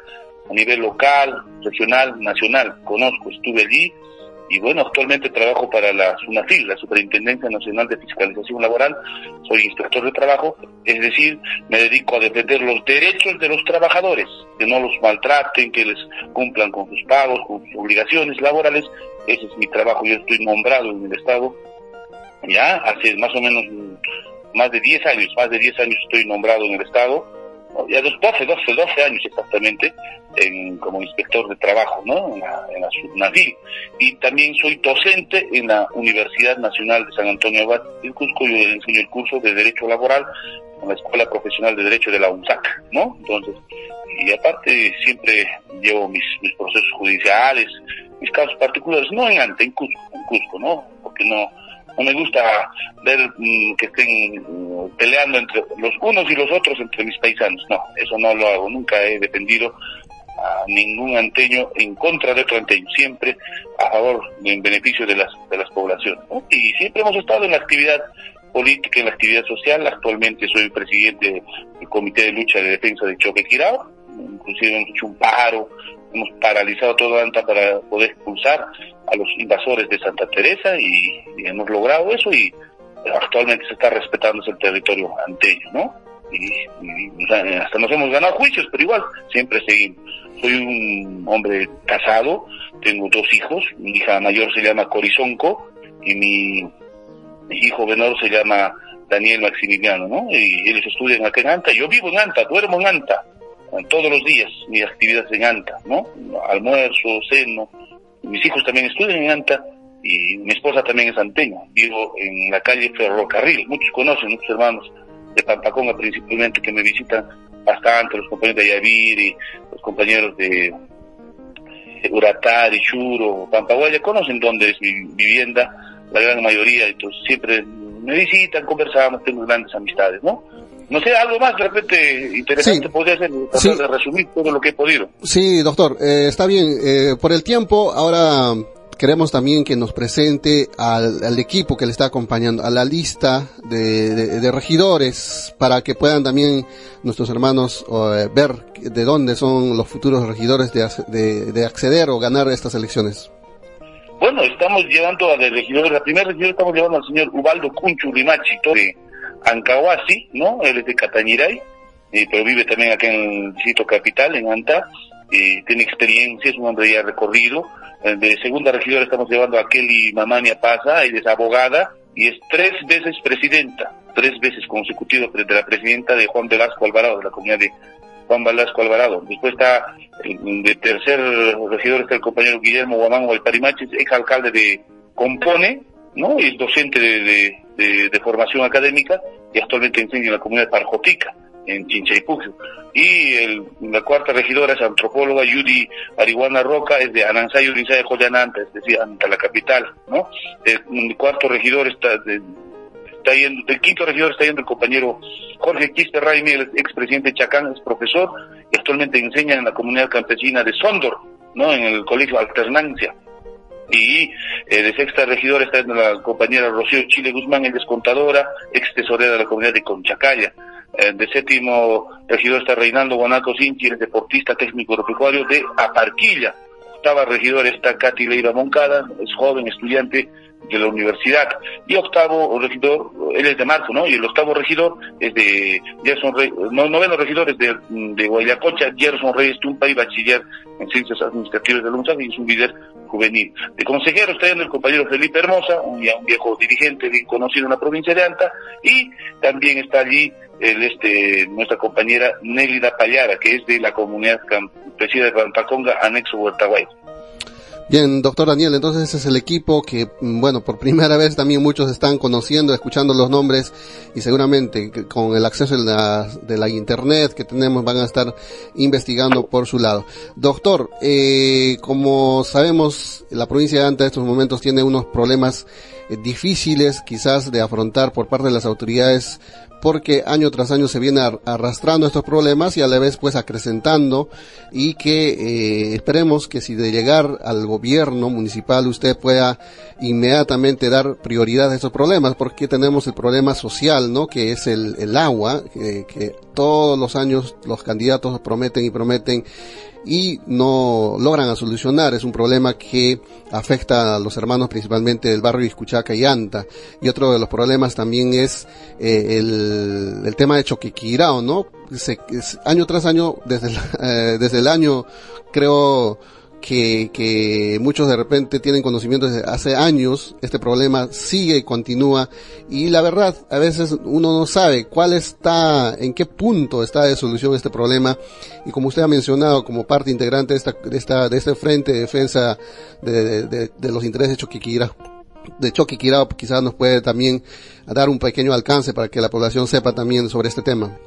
a nivel local, regional, nacional. Conozco, estuve allí y bueno, actualmente trabajo para la SUNAFIL, la Superintendencia Nacional de Fiscalización Laboral, soy inspector de trabajo, es decir, me dedico a defender los derechos de los trabajadores, que no los maltraten, que les cumplan con sus pagos, con sus obligaciones laborales, ese es mi trabajo, yo estoy nombrado en el Estado, ya hace más o menos más de 10 años, más de 10 años estoy nombrado en el Estado, ya dos, 12, 12, 12 años exactamente en, como inspector de trabajo ¿no? en la, en la. Y también soy docente en la Universidad Nacional de San Antonio Abad del Cusco. Yo enseño el curso de Derecho Laboral en la Escuela Profesional de Derecho de la UNSAC. ¿no? Entonces, y aparte siempre llevo mis, mis procesos judiciales, mis casos particulares, no en Ante, en Cusco, en Cusco, ¿no? Porque no no me gusta ver mm, que estén mm, peleando entre los unos y los otros entre mis paisanos. No, eso no lo hago. Nunca he defendido a ningún anteño en contra de otro anteño, siempre a favor y en beneficio de las, de las poblaciones. Y siempre hemos estado en la actividad política, en la actividad social. Actualmente soy presidente del Comité de Lucha de Defensa de Choque Quirao. Inclusive hemos hecho un paro, hemos paralizado todo ANTA para poder expulsar a los invasores de Santa Teresa y, hemos logrado eso y actualmente se está respetando el territorio anteño, ¿no? Y, hasta nos hemos ganado juicios, pero igual siempre seguimos. Soy un hombre casado, tengo dos hijos, mi hija mayor se llama Corizonco y mi, mi hijo menor se llama Daniel Maximiliano, ¿no? Y ellos estudian acá en Anta, yo vivo en Anta, duermo en Anta, todos los días mis actividades en Anta, ¿no? Almuerzo, ceno, mis hijos también estudian en Anta y mi esposa también es anteña. Vivo en la calle Ferrocarril. Muchos conocen, muchos hermanos de Pampaconga principalmente que me visitan bastante, los compañeros de Ayavir los compañeros de Uratari, Churo, Pampaguaya, conocen dónde es mi vivienda, la gran mayoría, entonces siempre me visitan, conversamos, tengo grandes amistades, ¿no? No sé, algo más de repente interesante Sí. podría ser, tratar Sí. de resumir todo lo que he podido. Sí, doctor, eh, está bien. Eh, por el tiempo, ahora queremos también que nos presente al, al equipo que le está acompañando, a la lista de, de- de regidores, para que puedan también nuestros hermanos eh, ver de dónde son los futuros regidores de, de, de acceder o ganar estas elecciones. Bueno, estamos llevando a de regidor, la primera regidor estamos llevando al señor Ubaldo Cunchu Rimachi, de Ancahuasi, ¿no? Él es de Catañiray, eh, pero vive también acá en el distrito capital, en Anta, eh, tiene experiencia, es un hombre ya recorrido. Eh, de segunda regidora estamos llevando a Kelly Mamania Paza, ella es abogada y es tres veces presidenta, tres veces consecutiva de la presidenta de Juan Velasco Alvarado, de la comunidad de Juan Velasco Alvarado. Después está, eh, de tercer regidor está el compañero Guillermo Guamán Gualparimaches, ex alcalde de Compone, ¿no? Es docente de, de, de- de formación académica y actualmente enseña en la comunidad Parjotica, en Chinchaypucio. Y el- la cuarta regidora es antropóloga Yudi Arihuana Roca, es de Anansay Urizay Joyananta, es decir, ante la capital, ¿no? El, cuarto regidor está de, está yendo, del quinto regidor está yendo el compañero Jorge Quispe Raimi, el expresidente de Chacán, es profesor y actualmente enseña en la comunidad campesina de Sondor, ¿no? En el colegio Alternancia. Y eh, de sexta regidora está la compañera Rocío Chile Guzmán, ella es contadora, ex tesorera de la comunidad de Conchacaya. Eh, de séptimo regidor está Reinaldo Guanaco Sinchi, el deportista técnico agropecuario de Aparquilla. Octava regidora está Katy Leiva Moncada, es joven estudiante de la universidad. Y octavo regidor, él es de marzo, ¿no? Y el octavo regidor es de Gerson Reyes, no, noveno regidor es de, de Guayacocha, Gerson Reyes Tumpa y bachiller en ciencias administrativas de la y es un líder juvenil. De consejero está el compañero Felipe Hermosa, un, un viejo dirigente bien conocido en la provincia de Anta, y también está allí el, este, nuestra compañera Nélida Payara, que es de la comunidad campesina de Pampaconga, anexo Huertaguay. Bien, doctor Daniel, entonces ese es el equipo que, mm, bueno, por primera vez también muchos están conociendo, escuchando los nombres y seguramente con el acceso de la, de la internet que tenemos van a estar investigando por su lado. Doctor, eh, como sabemos, la provincia de Anta en estos momentos tiene unos problemas eh, difíciles quizás de afrontar por parte de las autoridades porque año tras año se viene ar- arrastrando estos problemas y a la vez pues acrecentando y que eh, esperemos que si de llegar al gobierno municipal usted pueda inmediatamente dar prioridad a estos problemas porque tenemos el problema social, ¿no? Que es el, agua, que, que todos los años los candidatos prometen y prometen y no logran a solucionar. Es un problema que afecta a los hermanos principalmente del barrio Iscuchaca y Anta. Y otro de los problemas también es eh, el, tema de Choquequirao, ¿no? Se, año tras año, desde el, (laughs) eh, desde el año, creo que, que muchos de repente tienen conocimiento desde hace años, este problema sigue y continúa, y la verdad, a veces uno no sabe cuál está, en qué punto está de solución este problema, y como usted ha mencionado, como parte integrante de esta, de esta, de este frente de defensa de, de- de los intereses de Choquiquira, de Choquiquirao, quizás nos puede también dar un pequeño alcance para que la población sepa también sobre este tema.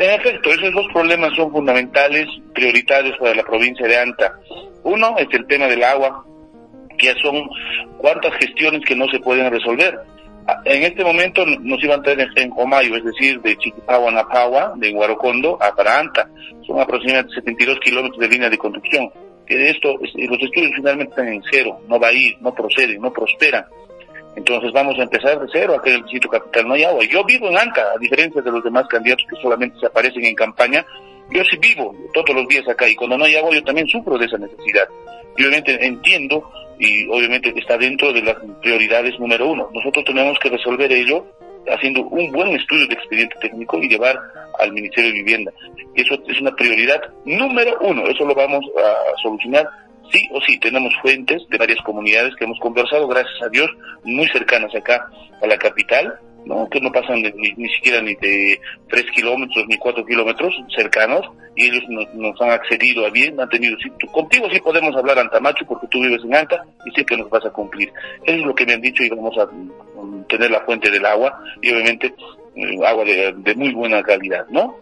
En efecto, esos dos problemas son fundamentales, prioritarios para la provincia de Anta. Uno es el tema del agua, que son cuántas gestiones que no se pueden resolver. Ah, En este momento nos iban a traer en Comayo, es decir, de Chiquipagua a Napagua, de Guarocondo a para Anta. Son aproximadamente 72 kilómetros de línea de conducción. Que esto, es- los estudios finalmente están en cero, no va a ir, no proceden, no prosperan. Entonces vamos a empezar de cero, acá en el distrito capital no hay agua. Yo vivo en Anca, a diferencia de los demás candidatos que solamente se aparecen en campaña, yo sí vivo todos los días acá y cuando no hay agua yo también sufro de esa necesidad. Y obviamente entiendo y obviamente está dentro de las prioridades número uno. Nosotros tenemos que resolver ello haciendo un buen estudio de expediente técnico y llevar al Ministerio de Vivienda. Eso es una prioridad número uno, eso lo vamos a solucionar sí o sí. Tenemos fuentes de varias comunidades que hemos conversado, gracias a Dios, muy cercanas acá a la capital, ¿no? que no pasan de- ni, ni siquiera ni de tres kilómetros ni cuatro kilómetros cercanos, y ellos nos, nos han accedido a bien, han tenido, sí, tú- contigo sí podemos hablar Antamacho porque tú vives en Anta y sé que nos vas a cumplir. Eso es lo que me han dicho y vamos a mm, tener la fuente del agua y obviamente eh, agua de, de muy buena calidad, ¿no?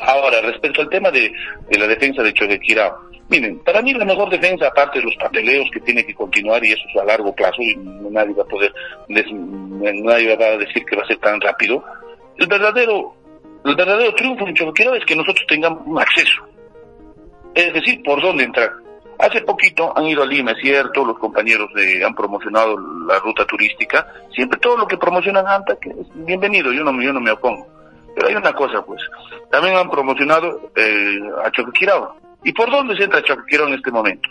Ahora, respecto al tema de, de la defensa de Choquequirao, miren, para mí la mejor defensa, aparte de los papeleos que tiene que continuar, y eso es a largo plazo, y nadie va a poder, nadie va a decir que va a ser tan rápido, el verdadero, el verdadero triunfo en Choquequirao es que nosotros tengamos acceso. Es decir, por dónde entrar. Hace poquito han ido a Lima, es cierto, los compañeros de- han promocionado la ruta turística, siempre todo lo que promocionan ANTA, que es bienvenido, yo no, yo no me opongo. Pero hay una cosa, pues, también han promocionado eh, a Choquequirao. ¿Y por dónde se entra a Choquequirao en este momento?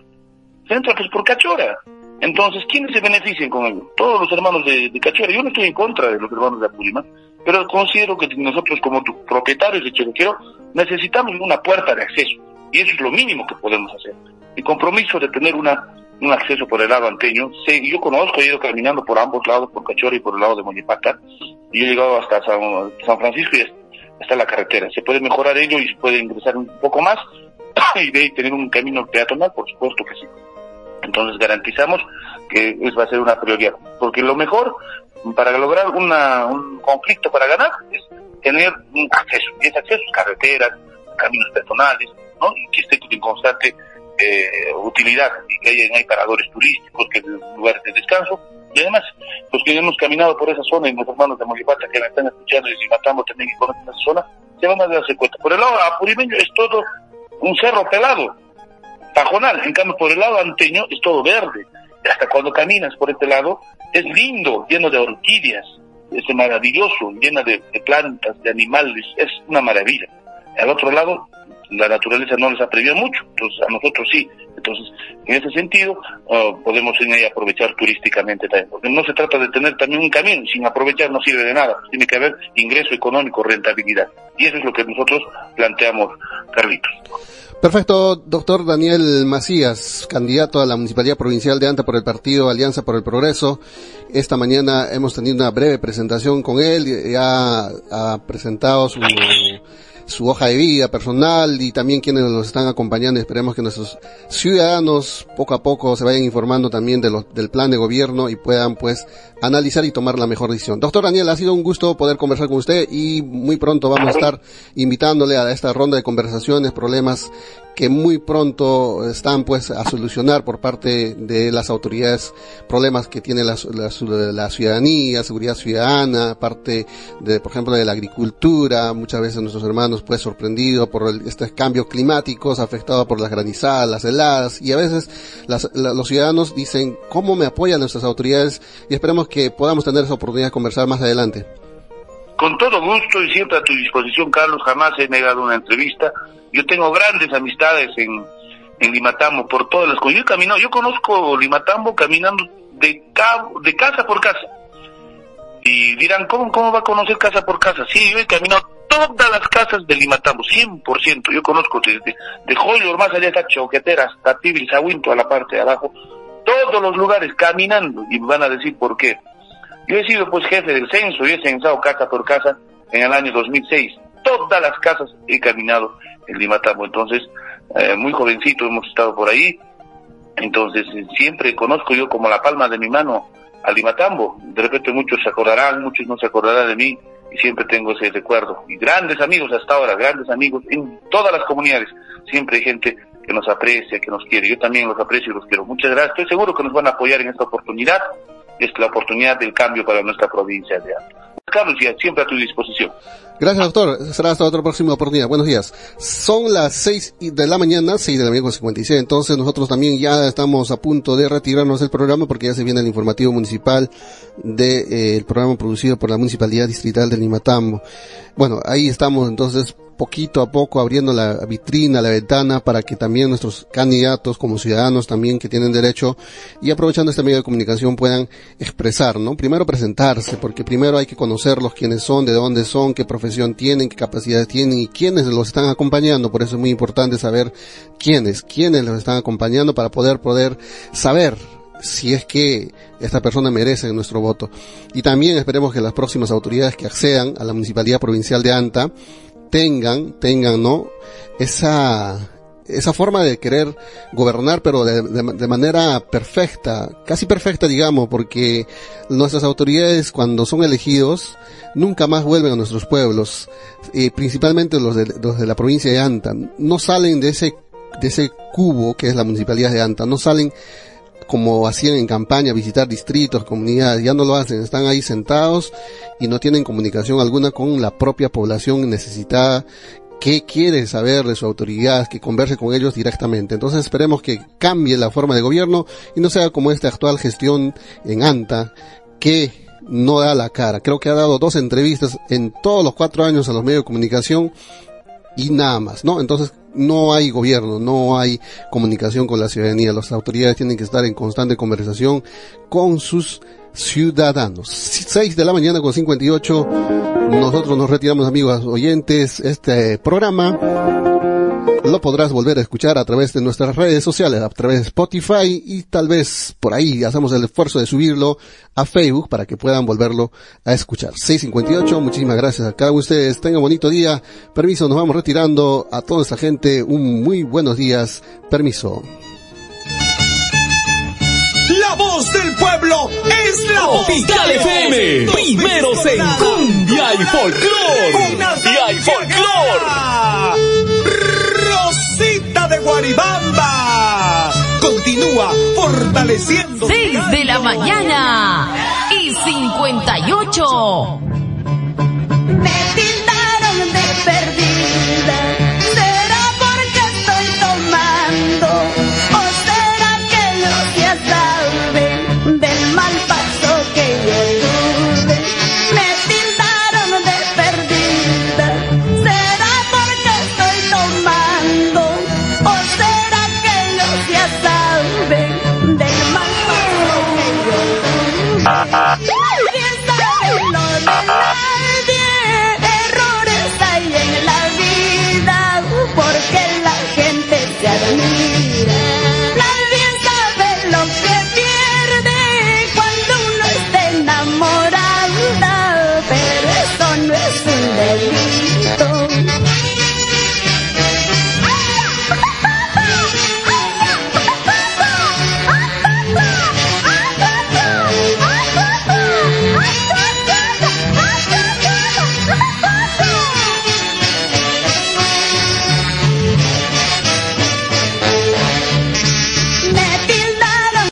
Se entra pues por Cachora. Entonces, ¿quiénes se benefician con ello? Todos los hermanos de, de Cachora. Yo no estoy en contra de los hermanos de Apurímac, pero considero que nosotros como propietarios de Choquequirao necesitamos una puerta de acceso. Y eso es lo mínimo que podemos hacer. El compromiso de tener una un acceso por el lado anteño. Sé, yo conozco, he ido caminando por ambos lados, por Cachora y por el lado de Moñepata, y he llegado hasta San, San Francisco y está la carretera. Se puede mejorar ello y se puede ingresar un poco más (coughs) y de tener un camino peatonal, por supuesto que sí. Entonces garantizamos que es, va a ser una prioridad, porque lo mejor para lograr una, un conflicto para ganar es tener un acceso, y ese acceso es carreteras, caminos peatonales, ¿no? y que esté en constante eh, utilidad y que haya, hay paradores turísticos, que lugares de descanso. Y además, los que hemos caminado por esa zona y los hermanos de Molipata que la están escuchando y si matamos también que conocen esa zona, se van a darse cuenta. Por el lado apurimeño es todo un cerro pelado, pajonal. En cambio, por el lado anteño es todo verde. Hasta cuando caminas por este lado, es lindo, lleno de orquídeas, es maravilloso, llena de, plantas, de animales, es una maravilla. Al otro lado, la naturaleza no les apremia mucho, entonces a nosotros sí. Entonces, en ese sentido, uh, podemos en ahí aprovechar turísticamente también, porque no se trata de tener también un camino, sin aprovechar no sirve de nada, pues tiene que haber ingreso económico, rentabilidad. Y eso es lo que nosotros planteamos, Carlitos. Perfecto, doctor Daniel Macías, candidato a la Municipalidad Provincial de Anta por el partido Alianza por el Progreso. Esta mañana hemos tenido una breve presentación con él, ya ha presentado su su hoja de vida personal y también quienes los están acompañando. Esperemos que nuestros ciudadanos poco a poco se vayan informando también de lo- del plan de gobierno y puedan pues analizar y tomar la mejor decisión. Doctor Daniel, ha sido un gusto poder conversar con usted y muy pronto vamos a estar invitándole a esta ronda de conversaciones, problemas que muy pronto están pues a solucionar por parte de las autoridades, problemas que tiene la, la- la ciudadanía, seguridad ciudadana, parte de, por ejemplo, de la agricultura, muchas veces nuestros hermanos pues sorprendidos por el- estos cambios climáticos, afectados por las granizadas, las heladas, y a veces las- la- los ciudadanos dicen, ¿cómo me apoyan nuestras autoridades? Y esperemos que podamos tener esa oportunidad de conversar más adelante. Con todo gusto y siempre a tu disposición, Carlos. Jamás he negado una entrevista. Yo tengo grandes amistades en, en Limatambo por todas las cosas. Yo he caminado, yo conozco Limatambo caminando de, ca- de casa por casa. Y dirán, ¿cómo, ¿cómo va a conocer casa por casa? Sí, yo he caminado todas las casas de Limatambo, 100%. Yo conozco desde de más allá hasta Choquetera, hasta Tibil, Sahuinto, a la parte de abajo. Todos los lugares caminando. Y me van a decir por qué. Yo he sido pues jefe del censo, yo he censado casa por casa en el año 2006. Todas las casas he caminado en Limatambo. Entonces, eh, muy jovencito hemos estado por ahí. Entonces, eh, siempre conozco yo como la palma de mi mano a Limatambo. De repente muchos se acordarán, muchos no se acordarán de mí. Y siempre tengo ese recuerdo. Y grandes amigos hasta ahora, grandes amigos en todas las comunidades. Siempre hay gente que nos aprecia, que nos quiere. Yo también los aprecio y los quiero. Muchas gracias. Estoy seguro que nos van a apoyar en esta oportunidad es la oportunidad del cambio para nuestra provincia de Anta. Carlos, ya siempre a tu disposición. Gracias, doctor. Será hasta otra próxima oportunidad. Buenos días. Son las 6 de la mañana, 6 de la mañana con 56. Entonces nosotros también ya estamos a punto de retirarnos del programa porque ya se viene el informativo municipal del programa producido por la Municipalidad Distrital de Limatambo. Bueno, ahí estamos entonces poquito a poco abriendo la vitrina, la ventana para que también nuestros candidatos como ciudadanos también que tienen derecho y aprovechando este medio de comunicación puedan expresar, ¿no? Primero presentarse, porque primero hay que conocerlos quiénes son, de dónde son, qué profesión tienen, qué capacidades tienen y quiénes los están acompañando. Por eso es muy importante saber quiénes, quiénes los están acompañando para poder poder saber si es que esta persona merece nuestro voto. Y también esperemos que las próximas autoridades que accedan a la Municipalidad Provincial de Anta tengan, tengan, ¿no? Esa, esa forma de querer gobernar, pero de, de, manera perfecta, casi perfecta, digamos, porque nuestras autoridades, cuando son elegidos, nunca más vuelven a nuestros pueblos, eh, principalmente los de, los de la provincia de Anta, no salen de ese, de ese cubo que es la municipalidad de Anta, no salen como hacían en campaña, visitar distritos, comunidades, ya no lo hacen, están ahí sentados y no tienen comunicación alguna con la propia población necesitada que quiere saber de su autoridad, que converse con ellos directamente. Entonces esperemos que cambie la forma de gobierno y no sea como esta actual gestión en ANTA, que no da la cara. Creo que ha dado dos entrevistas en todos los cuatro años a los medios de comunicación y nada más, ¿no? Entonces no hay gobierno, no hay comunicación con la ciudadanía. Las autoridades tienen que estar en constante conversación con sus ciudadanos. 6 de la mañana con 58. Nosotros nos retiramos, amigos oyentes. Este programa lo podrás volver a escuchar a través de nuestras redes sociales, a través de Spotify y tal vez por ahí hacemos el esfuerzo de subirlo a Facebook para que puedan volverlo a escuchar. 658, muchísimas gracias a cada uno de ustedes. Tengan bonito día. Permiso, nos vamos retirando a toda esta gente. Un muy buenos días. Permiso. La voz del pueblo Tropical FM. Primeros en cumbia y folclor. Cumbia y folclor. Rosita de Guaribamba. Continúa fortaleciendo. 6 de la mañana y 58. Me